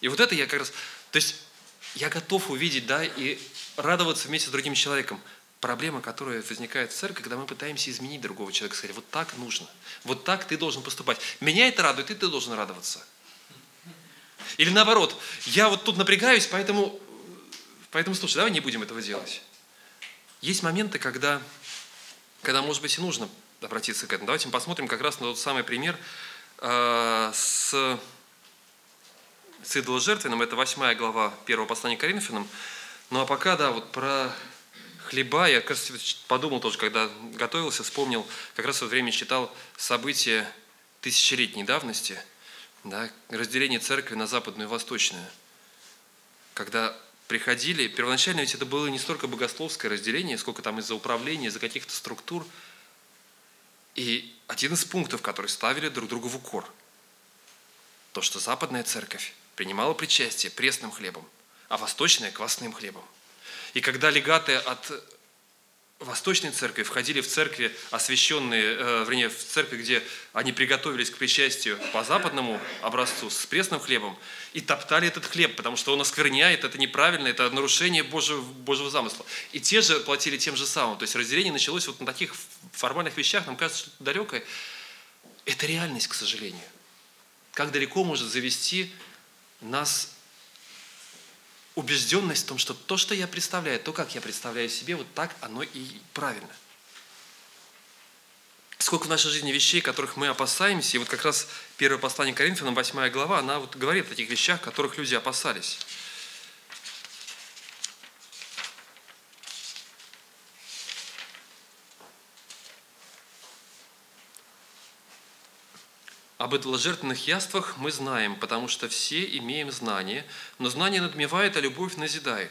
И вот это я как раз, то есть я готов увидеть, да, и радоваться вместе с другим человеком. Проблема, которая возникает в церкви, когда мы пытаемся изменить другого человека, сказать, вот так нужно, вот так ты должен поступать. Меня это радует, и ты должен радоваться. Или наоборот, я вот тут напрягаюсь, поэтому, поэтому слушай, давай не будем этого делать. Есть моменты, когда, когда может быть, и нужно обратиться к этому. Давайте мы посмотрим как раз на тот самый пример э, с с идоложертвенным, это 8 глава 1 послания к Коринфянам. Ну а пока, да, вот про хлеба, я, кажется, подумал тоже, когда готовился, вспомнил, как раз в это время читал события тысячелетней давности, да, разделение церкви на западную и восточную, когда приходили, первоначально ведь это было не столько богословское разделение, сколько там из-за управления, из-за каких-то структур. И один из пунктов, который ставили друг другу в укор, то, что западная церковь принимала причастие пресным хлебом, а восточная – квасным хлебом. И когда легаты от Восточной церкви входили в церкви, освященные, э, вернее, в церкви, где они приготовились к причастию по западному образцу с пресным хлебом, и топтали этот хлеб, потому что он оскверняет, это неправильно, это нарушение Божьего, Божьего замысла. И те же платили тем же самым. То есть разделение началось вот на таких формальных вещах, нам кажется, что далекое. Это реальность, к сожалению. Как далеко может завести нас убежденность в том, что то, что я представляю, то, как я представляю себе, вот так оно и правильно. Сколько в нашей жизни вещей, которых мы опасаемся, и вот как раз первое послание Коринфянам, 8 глава, она вот говорит о таких вещах, которых люди опасались. Об идоложертвенных яствах мы знаем, потому что все имеем знание, но знание надмевает, а любовь назидает.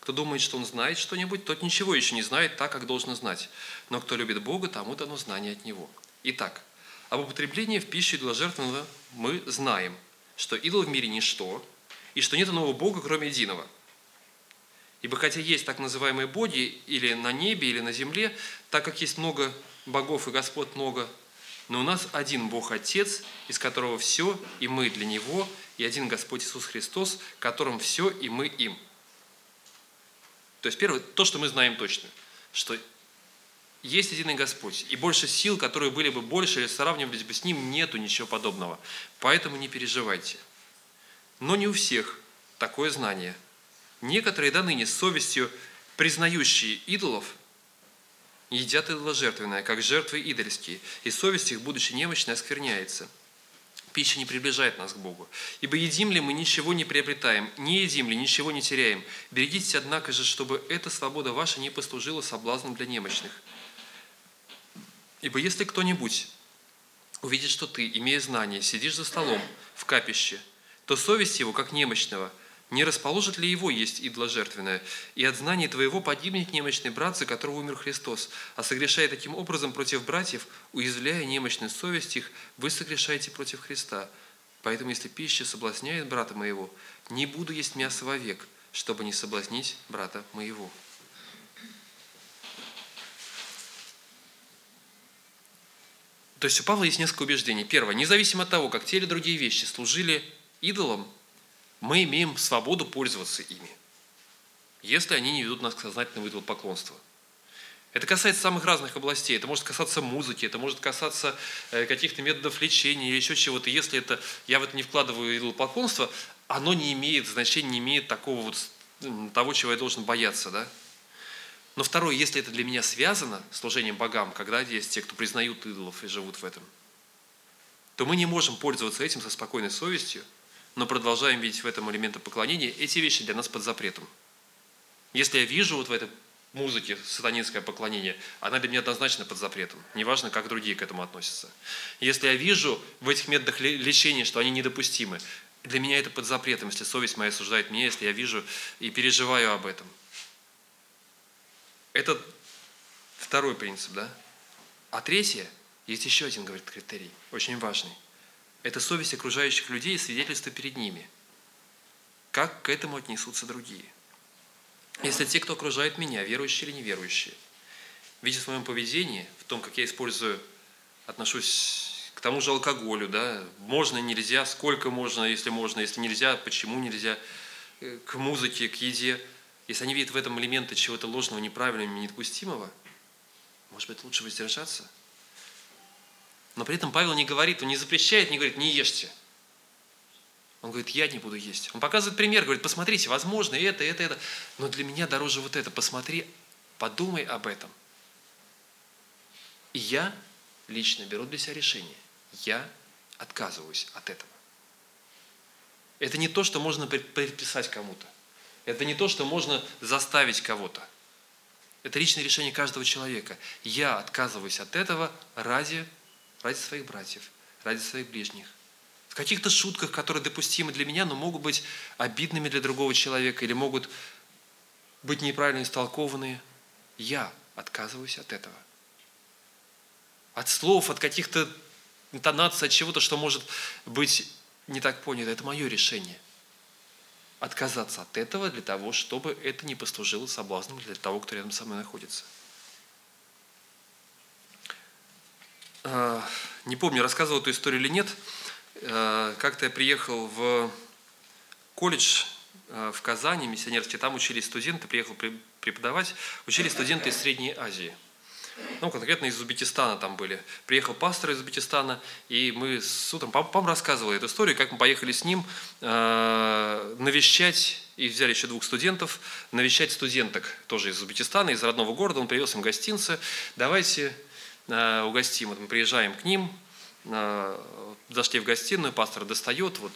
Кто думает, что он знает что-нибудь, тот ничего еще не знает так, как должен знать. Но кто любит Бога, тому дано знание от Него. Итак, об употреблении в пищу идоложертвенного мы знаем, что идол в мире ничто, и что нет иного Бога, кроме единого. Ибо хотя есть так называемые боги или на небе, или на земле, так как есть много богов и Господь много, но у нас один Бог Отец, из которого все, и мы для Него, и один Господь Иисус Христос, которым все, и мы им. То есть первое, то, что мы знаем точно, что есть единый Господь, и больше сил, которые были бы больше или сравнивались бы с Ним, нету ничего подобного. Поэтому не переживайте. Но не у всех такое знание. Некоторые до ныне с совестью признающие идолов – едят идоложертвенное, как жертвы идольские, и совесть их, будучи немощной, оскверняется. Пища не приближает нас к Богу. Ибо едим ли мы, ничего не приобретаем, не едим ли, ничего не теряем. Берегитесь, однако же, чтобы эта свобода ваша не послужила соблазном для немощных. Ибо если кто-нибудь увидит, что ты, имея знание, сидишь за столом в капище, то совесть его, как немощного – не расположит ли его есть идоложертвенное? И от знания твоего погибнет немощный брат, за которого умер Христос. А согрешая таким образом против братьев, уязвляя немощную совесть их, вы согрешаете против Христа. Поэтому, если пища соблазняет брата моего, не буду есть мясо вовек, чтобы не соблазнить брата моего». То есть у Павла есть несколько убеждений. Первое. Независимо от того, как те или другие вещи служили идолам, мы имеем свободу пользоваться ими, если они не ведут нас к сознательному идолопоклонству. Это касается самых разных областей. Это может касаться музыки, это может касаться э, каких-то методов лечения или еще чего-то. Если это, я в это не вкладываю идолопоклонство, оно не имеет значения, не имеет такого вот, того, чего я должен бояться. Да? Но второе, если это для меня связано с служением богам, когда есть те, кто признают идолов и живут в этом, то мы не можем пользоваться этим со спокойной совестью – но продолжаем видеть в этом элементы поклонения, эти вещи для нас под запретом. Если я вижу вот в этой музыке сатанинское поклонение, она для меня однозначно под запретом. Неважно, как другие к этому относятся. Если я вижу в этих методах лечения, что они недопустимы, для меня это под запретом, если совесть моя осуждает меня, если я вижу и переживаю об этом. Это второй принцип, да? А третье, есть еще один, говорит, критерий, очень важный – это совесть окружающих людей и свидетельство перед ними. Как к этому отнесутся другие? Если те, кто окружает меня, верующие или неверующие, видят в моем поведении, в том, как я использую, отношусь к тому же алкоголю, да, можно, нельзя, сколько можно, если можно, если нельзя, почему нельзя, э, к музыке, к еде, если они видят в этом элементы чего-то ложного, неправильного, недопустимого, может быть, лучше воздержаться – но при этом Павел не говорит, он не запрещает, не говорит, не ешьте. Он говорит, я не буду есть. Он показывает пример, говорит, посмотрите, возможно, это, это, это. Но для меня дороже вот это. Посмотри, подумай об этом. И я лично беру для себя решение. Я отказываюсь от этого. Это не то, что можно предписать кому-то. Это не то, что можно заставить кого-то. Это личное решение каждого человека. Я отказываюсь от этого ради ради своих братьев, ради своих ближних. В каких-то шутках, которые допустимы для меня, но могут быть обидными для другого человека или могут быть неправильно истолкованные. Я отказываюсь от этого. От слов, от каких-то интонаций, от чего-то, что может быть не так понято. Это мое решение. Отказаться от этого для того, чтобы это не послужило соблазном для того, кто рядом со мной находится. Не помню, рассказывал эту историю или нет, э, как-то я приехал в колледж э, в Казани, миссионерский, там учились студенты, приехал преподавать, учились студенты из Средней Азии. Ну, конкретно из Узбекистана там были. Приехал пастор из Узбекистана, и мы с утром, папа рассказывал эту историю, как мы поехали с ним э, навещать, и взяли еще двух студентов, навещать студенток тоже из Узбекистана, из родного города, он привез им гостинцы, давайте э, угостим. Вот мы приезжаем к ним, э, зашли в гостиную, пастор достает вот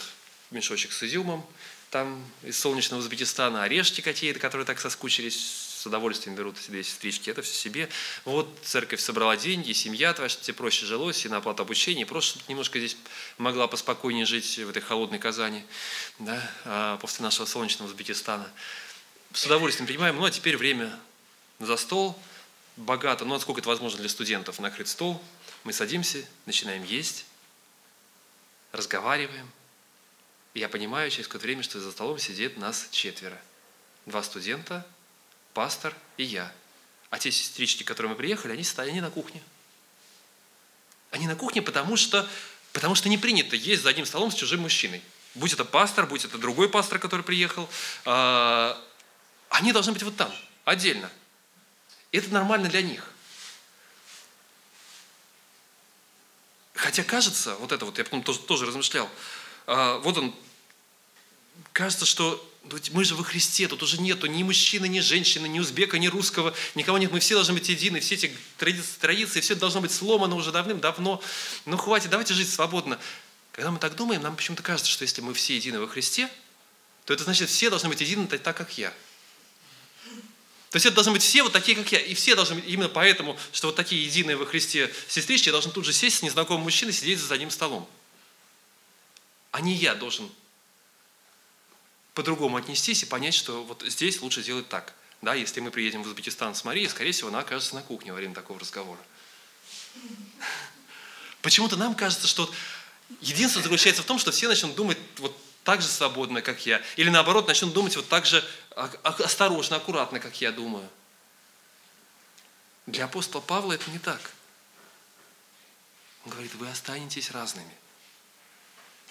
мешочек с изюмом, там из солнечного Узбекистана, орешки какие-то, которые так соскучились, с удовольствием берут здесь стрички, это все себе. Вот церковь собрала деньги, семья твоя, чтобы тебе проще жилось, и на оплату обучения, просто немножко здесь могла поспокойнее жить в этой холодной Казани, да, а после нашего солнечного Узбекистана. С удовольствием принимаем. Ну, а теперь время за стол, богато, ну, насколько это возможно для студентов, накрыт стол. Мы садимся, начинаем есть, разговариваем – я понимаю через какое-то время, что за столом сидит нас четверо. Два студента, пастор и я. А те сестрички, которые мы приехали, они стоят, они на кухне. Они на кухне, потому что, потому что не принято есть за одним столом с чужим мужчиной. Будь это пастор, будь это другой пастор, который приехал. А, они должны быть вот там, отдельно. Это нормально для них. Хотя кажется, вот это вот, я потом тоже, тоже размышлял, а, вот он, кажется, что мы же во Христе, тут уже нету ни мужчины, ни женщины, ни узбека, ни русского, никого нет, мы все должны быть едины, все эти традиции, традиции все должно быть сломано уже давным-давно. Ну хватит, давайте жить свободно. Когда мы так думаем, нам почему-то кажется, что если мы все едины во Христе, то это значит, все должны быть едины так, как я. То есть это должны быть все вот такие, как я. И все должны быть именно поэтому, что вот такие единые во Христе сестрички должны тут же сесть с незнакомым мужчиной, сидеть за одним столом а не я должен по-другому отнестись и понять, что вот здесь лучше делать так. Да, если мы приедем в Узбекистан с Марией, скорее всего, она окажется на кухне во время такого разговора. Почему-то нам кажется, что единство заключается в том, что все начнут думать вот так же свободно, как я. Или наоборот, начнут думать вот так же осторожно, аккуратно, как я думаю. Для апостола Павла это не так. Он говорит, вы останетесь разными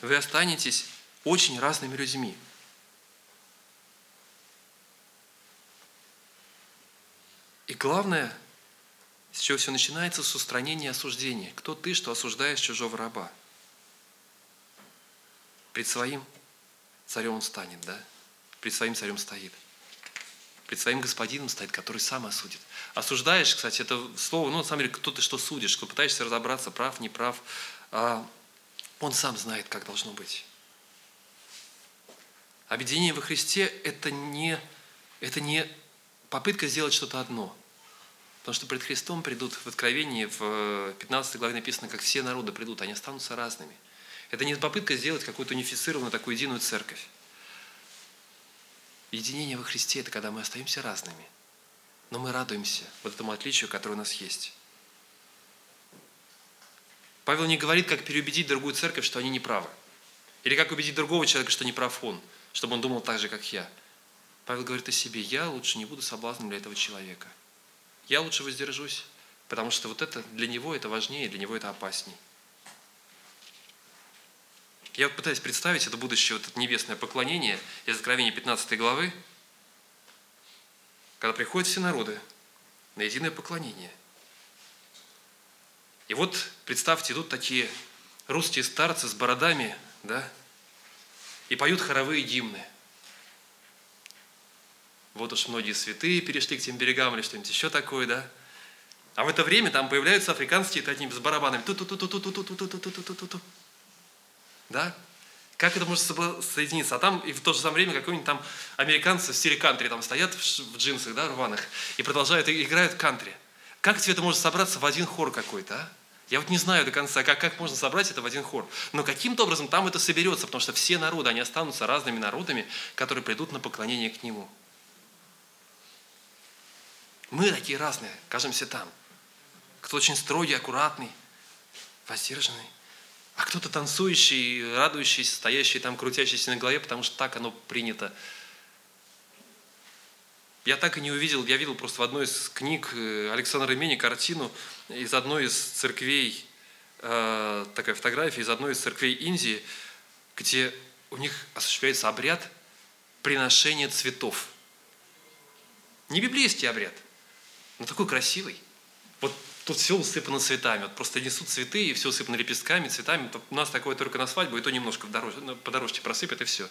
вы останетесь очень разными людьми. И главное, с чего все начинается, с устранения осуждения. Кто ты, что осуждаешь чужого раба? Пред своим царем он станет, да? Пред своим царем стоит. Пред своим господином стоит, который сам осудит. Осуждаешь, кстати, это слово, ну, на самом деле, кто ты что судишь, кто пытаешься разобраться, прав, не прав. А он сам знает, как должно быть. Объединение во Христе – это не, это не попытка сделать что-то одно. Потому что пред Христом придут в Откровении, в 15 главе написано, как все народы придут, они останутся разными. Это не попытка сделать какую-то унифицированную, такую единую церковь. Единение во Христе – это когда мы остаемся разными, но мы радуемся вот этому отличию, которое у нас есть. Павел не говорит, как переубедить другую церковь, что они не правы. Или как убедить другого человека, что не прав он, чтобы он думал так же, как я. Павел говорит о себе, я лучше не буду соблазном для этого человека. Я лучше воздержусь, потому что вот это для него это важнее, для него это опасней. Я вот пытаюсь представить это будущее, вот это небесное поклонение из Откровения 15 главы, когда приходят все народы на единое поклонение. И вот, представьте, идут такие русские старцы с бородами, да, и поют хоровые гимны. Вот уж многие святые перешли к тем берегам или что-нибудь еще такое, да. А в это время там появляются африканские такие с барабанами. ту Да? Как это может соединиться? А там и в то же самое время какой-нибудь там американцы в стиле кантри там стоят в джинсах, да, рваных, и продолжают, и играют кантри. Как тебе это может собраться в один хор какой-то, а? Я вот не знаю до конца, как, как можно собрать это в один хор. Но каким-то образом там это соберется, потому что все народы, они останутся разными народами, которые придут на поклонение к Нему. Мы такие разные, кажемся там. Кто очень строгий, аккуратный, воздержанный. А кто-то танцующий, радующийся, стоящий там, крутящийся на голове, потому что так оно принято я так и не увидел, я видел просто в одной из книг э, Александра Имени картину из одной из церквей э, такая фотография из одной из церквей Индии, где у них осуществляется обряд приношения цветов. Не библейский обряд, но такой красивый. Тут все усыпано цветами. Вот просто несут цветы, и все усыпано лепестками, цветами. У нас такое только на свадьбу, и то немножко по дорожке просыпят, и все.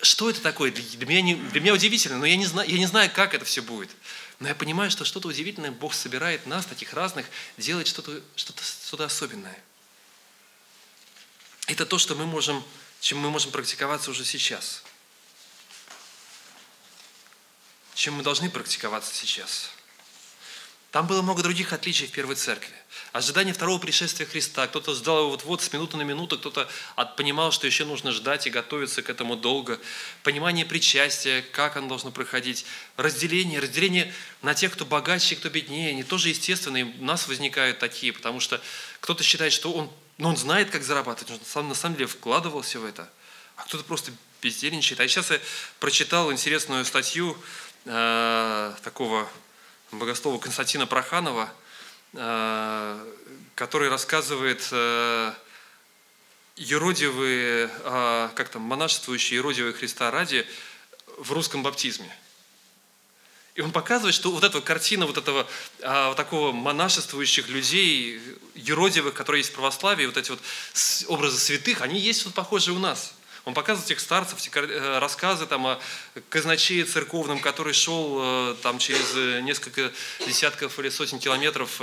Что это такое? Для меня, не, для меня удивительно, но я не, знаю, я не знаю, как это все будет. Но я понимаю, что что-то удивительное Бог собирает нас, таких разных, делает что-то что что особенное. Это то, что мы можем, чем мы можем практиковаться уже сейчас. Чем мы должны практиковаться сейчас. Там было много других отличий в Первой Церкви. Ожидание второго пришествия Христа. Кто-то ждал его вот-вот с минуты на минуту, кто-то понимал, что еще нужно ждать и готовиться к этому долго. Понимание причастия, как оно должно проходить. Разделение, разделение на тех, кто богаче, кто беднее. Они тоже естественные. У нас возникают такие, потому что кто-то считает, что он, ну, он знает, как зарабатывать, он сам, на самом деле вкладывался в это. А кто-то просто бездельничает. А сейчас я прочитал интересную статью э, такого богослова Константина Проханова, э, который рассказывает э, еродивые, э, как там, монашествующие еродивые Христа ради в русском баптизме. И он показывает, что вот эта картина вот этого вот такого монашествующих людей, еродивых, которые есть в православии, вот эти вот образы святых, они есть вот похожие у нас – он показывает этих старцев, э, рассказы там, о казначее церковном, который шел э, там, через э, несколько десятков или сотен километров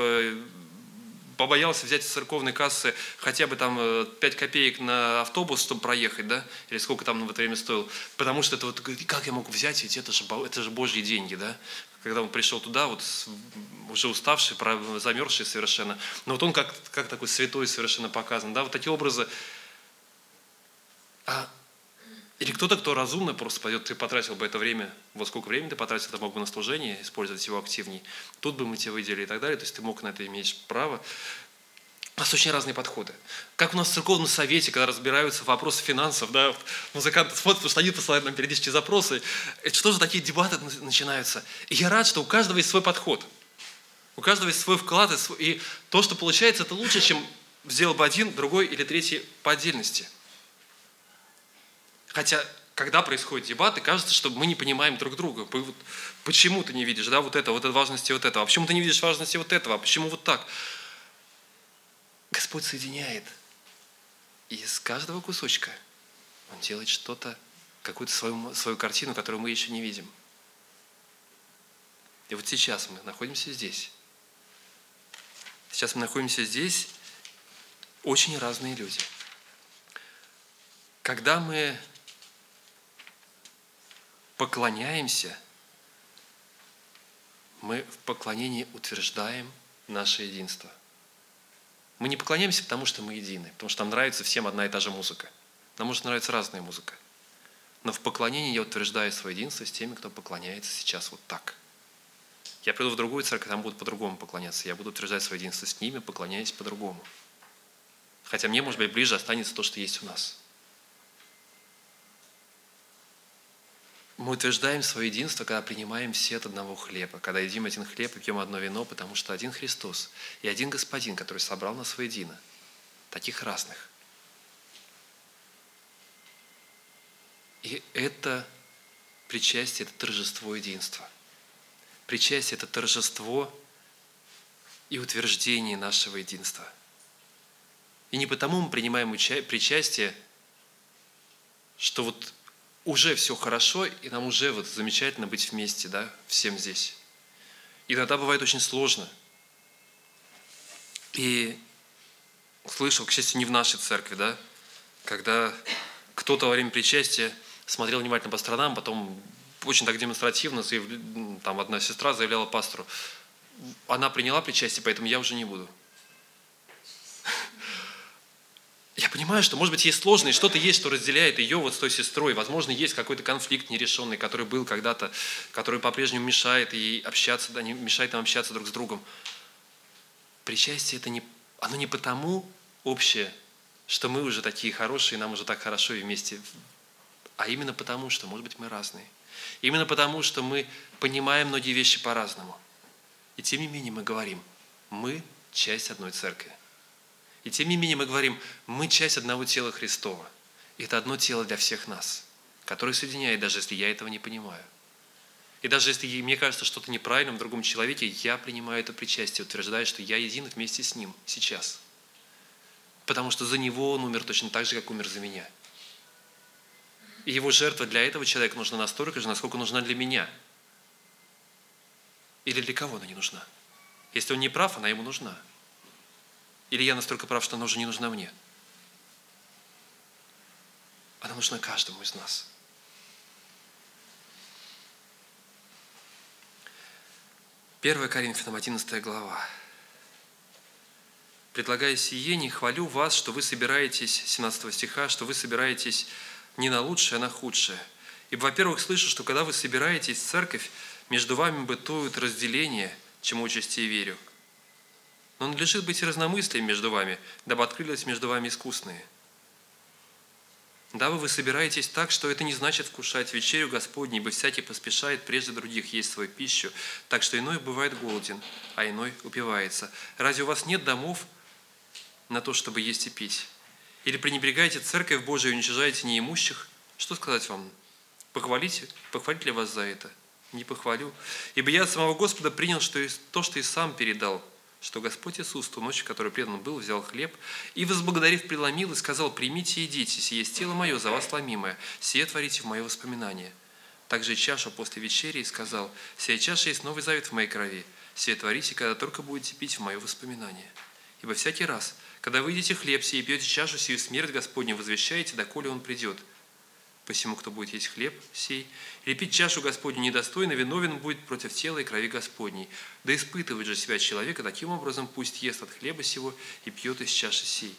побоялся взять из церковной кассы хотя бы там 5 копеек на автобус, чтобы проехать, да, или сколько там в это время стоил, потому что это вот, как я могу взять, ведь это же, это же Божьи деньги, да, когда он пришел туда, вот уже уставший, замерзший совершенно, но вот он как, как такой святой совершенно показан, да, вот такие образы, а, или кто-то, кто разумно просто пойдет, ты потратил бы это время, вот сколько времени ты потратил, ты мог бы на служение использовать его активнее, тут бы мы тебе выделили и так далее, то есть ты мог на это иметь право. У нас очень разные подходы. Как у нас в церковном совете, когда разбираются вопросы финансов, да, музыканты смотрят, потому что они посылают нам периодические запросы, это что же такие дебаты начинаются? И я рад, что у каждого есть свой подход. У каждого есть свой вклад, и то, что получается, это лучше, чем сделал бы один, другой или третий по отдельности – Хотя, когда происходят дебаты, кажется, что мы не понимаем друг друга. Почему ты не видишь да, вот это, вот это важности вот этого? А почему ты не видишь важности вот этого? А почему вот так? Господь соединяет. И из каждого кусочка Он делает что-то, какую-то свою, свою картину, которую мы еще не видим. И вот сейчас мы находимся здесь. Сейчас мы находимся здесь, очень разные люди. Когда мы поклоняемся, мы в поклонении утверждаем наше единство. Мы не поклоняемся, потому что мы едины, потому что нам нравится всем одна и та же музыка. Нам может нравиться разная музыка. Но в поклонении я утверждаю свое единство с теми, кто поклоняется сейчас вот так. Я приду в другую церковь, там будут по-другому поклоняться. Я буду утверждать свое единство с ними, поклоняясь по-другому. Хотя мне, может быть, ближе останется то, что есть у нас – Мы утверждаем свое единство, когда принимаем все от одного хлеба, когда едим один хлеб и пьем одно вино, потому что один Христос и один Господин, который собрал нас воедино, таких разных. И это причастие, это торжество единства. Причастие – это торжество и утверждение нашего единства. И не потому мы принимаем причастие, что вот уже все хорошо, и нам уже вот замечательно быть вместе, да, всем здесь. Иногда бывает очень сложно. И слышал, к счастью, не в нашей церкви, да, когда кто-то во время причастия смотрел внимательно по сторонам, потом очень так демонстративно, заяв... там одна сестра заявляла пастору, она приняла причастие, поэтому я уже не буду. Я понимаю, что, может быть, есть сложность, что-то есть, что разделяет ее вот с той сестрой. Возможно, есть какой-то конфликт нерешенный, который был когда-то, который по-прежнему мешает ей общаться, да, не мешает им общаться друг с другом. Причастие это не, оно не потому общее, что мы уже такие хорошие, нам уже так хорошо и вместе, а именно потому, что, может быть, мы разные. Именно потому, что мы понимаем многие вещи по-разному. И тем не менее мы говорим, мы часть одной церкви. И тем не менее мы говорим, мы часть одного тела Христова. Это одно тело для всех нас, которое соединяет, даже если я этого не понимаю. И даже если мне кажется что-то неправильным в другом человеке, я принимаю это причастие, утверждая, что я един вместе с ним сейчас. Потому что за него он умер точно так же, как умер за меня. И его жертва для этого человека нужна настолько же, насколько нужна для меня. Или для кого она не нужна? Если он не прав, она ему нужна. Или я настолько прав, что она уже не нужна мне. Она нужна каждому из нас. Первая Коринфянам, 11 глава. Предлагая сие, не хвалю вас, что вы собираетесь, 17 стиха, что вы собираетесь не на лучшее, а на худшее. Ибо, во-первых, слышу, что когда вы собираетесь в церковь, между вами бытуют разделения, чему участи верю. Но надлежит быть разномыслием между вами, дабы открылись между вами искусные. Дабы вы собираетесь так, что это не значит вкушать вечерю Господней, ибо всякий поспешает прежде других есть свою пищу, так что иной бывает голоден, а иной упивается. Разве у вас нет домов, на то, чтобы есть и пить? Или пренебрегаете церковь Божию и уничижаете неимущих? Что сказать вам? Похвалите? Похвалить ли вас за это? Не похвалю. Ибо я от самого Господа принял что и, то, что и сам передал, что Господь Иисус, ту ночь, в которой предан был, взял хлеб и, возблагодарив, преломил и сказал, «Примите и едите, сие есть тело мое, за вас ломимое, сие творите в мое воспоминание». Также и чашу после вечери и сказал, «Сия чаша есть новый завет в моей крови, сие творите, когда только будете пить в мое воспоминание». Ибо всякий раз, когда вы едите хлеб сей и пьете чашу сию смерть Господню, возвещаете, доколе Он придет. Посему, кто будет есть хлеб сей или пить чашу Господню недостойно, виновен будет против тела и крови Господней. Да испытывает же себя человека, таким образом пусть ест от хлеба сего и пьет из чаши сей.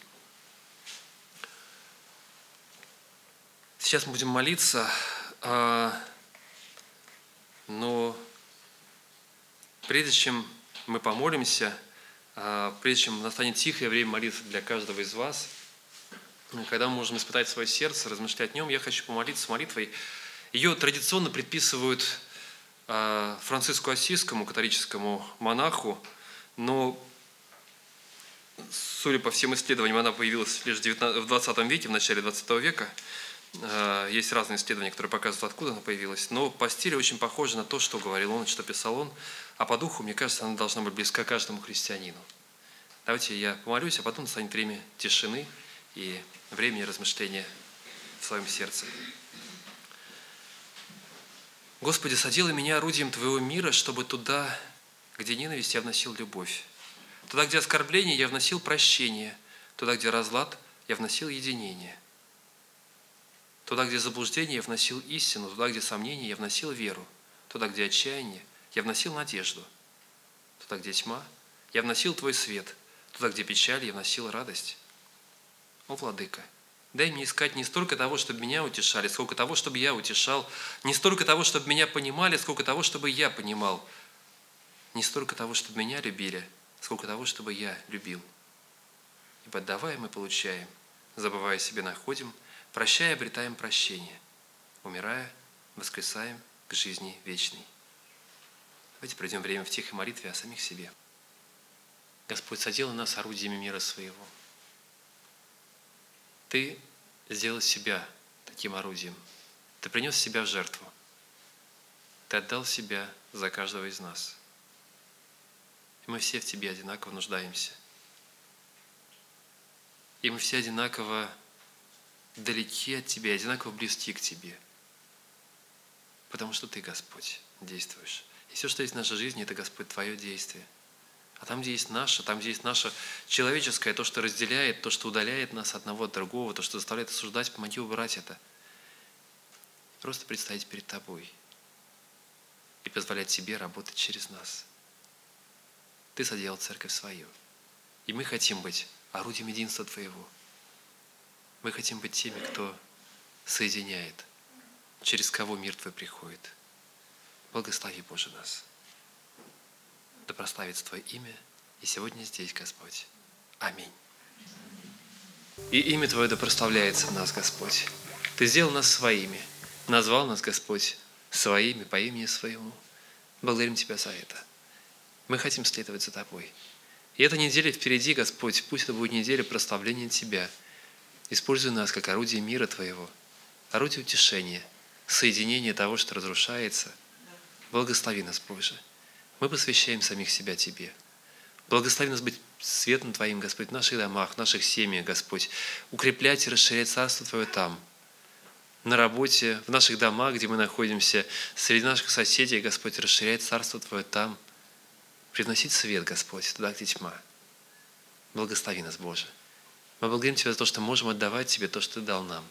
Сейчас мы будем молиться, а, но прежде чем мы помолимся, а, прежде чем настанет тихое время молиться для каждого из вас, когда мы можем испытать свое сердце, размышлять о нем, я хочу помолиться молитвой. Ее традиционно предписывают а, Франциску Осийскому, католическому монаху, но, судя по всем исследованиям, она появилась лишь в 20 веке, в начале 20 века. А, есть разные исследования, которые показывают, откуда она появилась. Но по стилю очень похоже на то, что говорил он, что писал он. А по духу, мне кажется, она должна быть близка каждому христианину. Давайте я помолюсь, а потом настанет время тишины и времени размышления в своем сердце. Господи, соделай меня орудием Твоего мира, чтобы туда, где ненависть, я вносил любовь. Туда, где оскорбление, я вносил прощение. Туда, где разлад, я вносил единение. Туда, где заблуждение, я вносил истину. Туда, где сомнение, я вносил веру. Туда, где отчаяние, я вносил надежду. Туда, где тьма, я вносил Твой свет. Туда, где печаль, я вносил радость. О, Владыка, дай мне искать не столько того, чтобы меня утешали, сколько того, чтобы я утешал, не столько того, чтобы меня понимали, сколько того, чтобы я понимал, не столько того, чтобы меня любили, сколько того, чтобы я любил. Ибо давая мы получаем, забывая себе находим, прощая обретаем прощение, умирая воскресаем к жизни вечной. Давайте пройдем время в тихой молитве о самих себе. Господь соделал нас орудиями мира своего. Ты сделал себя таким орудием. Ты принес себя в жертву. Ты отдал себя за каждого из нас. И мы все в Тебе одинаково нуждаемся. И мы все одинаково далеки от Тебя, одинаково близки к Тебе. Потому что Ты, Господь, действуешь. И все, что есть в нашей жизни, это, Господь, Твое действие. А там, где есть наше, там, где есть наше человеческое, то, что разделяет, то, что удаляет нас одного от другого, то, что заставляет осуждать, помоги убрать это. Просто представить перед Тобой и позволять себе работать через нас. Ты соделал церковь свою. И мы хотим быть орудием единства Твоего. Мы хотим быть теми, кто соединяет, через кого мир Твой приходит. Благослови, Боже, нас. Да прославится Твое имя и сегодня здесь, Господь. Аминь. И имя Твое да прославляется в нас, Господь. Ты сделал нас своими, назвал нас, Господь, своими по имени Своему. Благодарим Тебя за это. Мы хотим следовать за Тобой. И эта неделя впереди, Господь, пусть это будет неделя прославления Тебя. Используй нас как орудие мира Твоего, орудие утешения, соединения того, что разрушается. Благослови нас, Боже. Мы посвящаем самих себя Тебе. Благослови нас быть светом Твоим, Господь, в наших домах, в наших семьях, Господь. Укреплять и расширять Царство Твое там, на работе, в наших домах, где мы находимся, среди наших соседей, Господь, расширять Царство Твое там. Приносить свет, Господь, туда, где тьма. Благослови нас, Боже. Мы благодарим Тебя за то, что можем отдавать Тебе то, что Ты дал нам.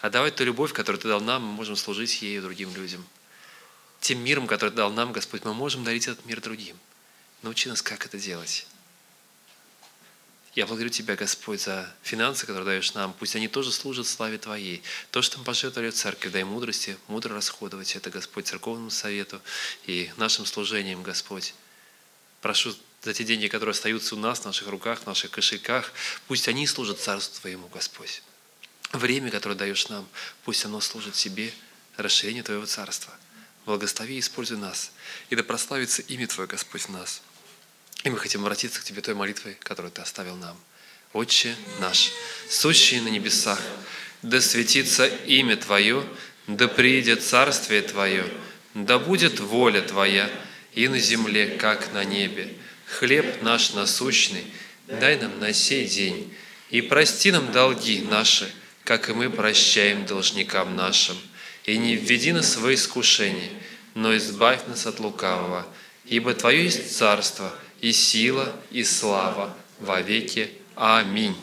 Отдавать ту любовь, которую Ты дал нам, мы можем служить ею другим людям. Тем миром, который дал нам, Господь, мы можем дарить этот мир другим. Научи нас, как это делать. Я благодарю Тебя, Господь, за финансы, которые даешь нам. Пусть они тоже служат славе Твоей. То, что мы пожертвовали в церкви, дай мудрости, мудро расходовать это, Господь, церковному совету и нашим служением, Господь. Прошу за те деньги, которые остаются у нас, в наших руках, в наших кошельках, пусть они служат Царству Твоему, Господь. Время, которое даешь нам, пусть оно служит себе, расширению Твоего Царства. Благослови и используй нас. И да прославится имя Твое, Господь, нас. И мы хотим обратиться к Тебе той молитвой, которую Ты оставил нам. Отче наш, сущий на небесах, да светится имя Твое, да приидет Царствие Твое, да будет воля Твоя и на земле, как на небе. Хлеб наш насущный дай нам на сей день, и прости нам долги наши, как и мы прощаем должникам нашим. И не введи нас в искушение, но избавь нас от лукавого, ибо Твое есть царство – и сила, и слава во веки. Аминь.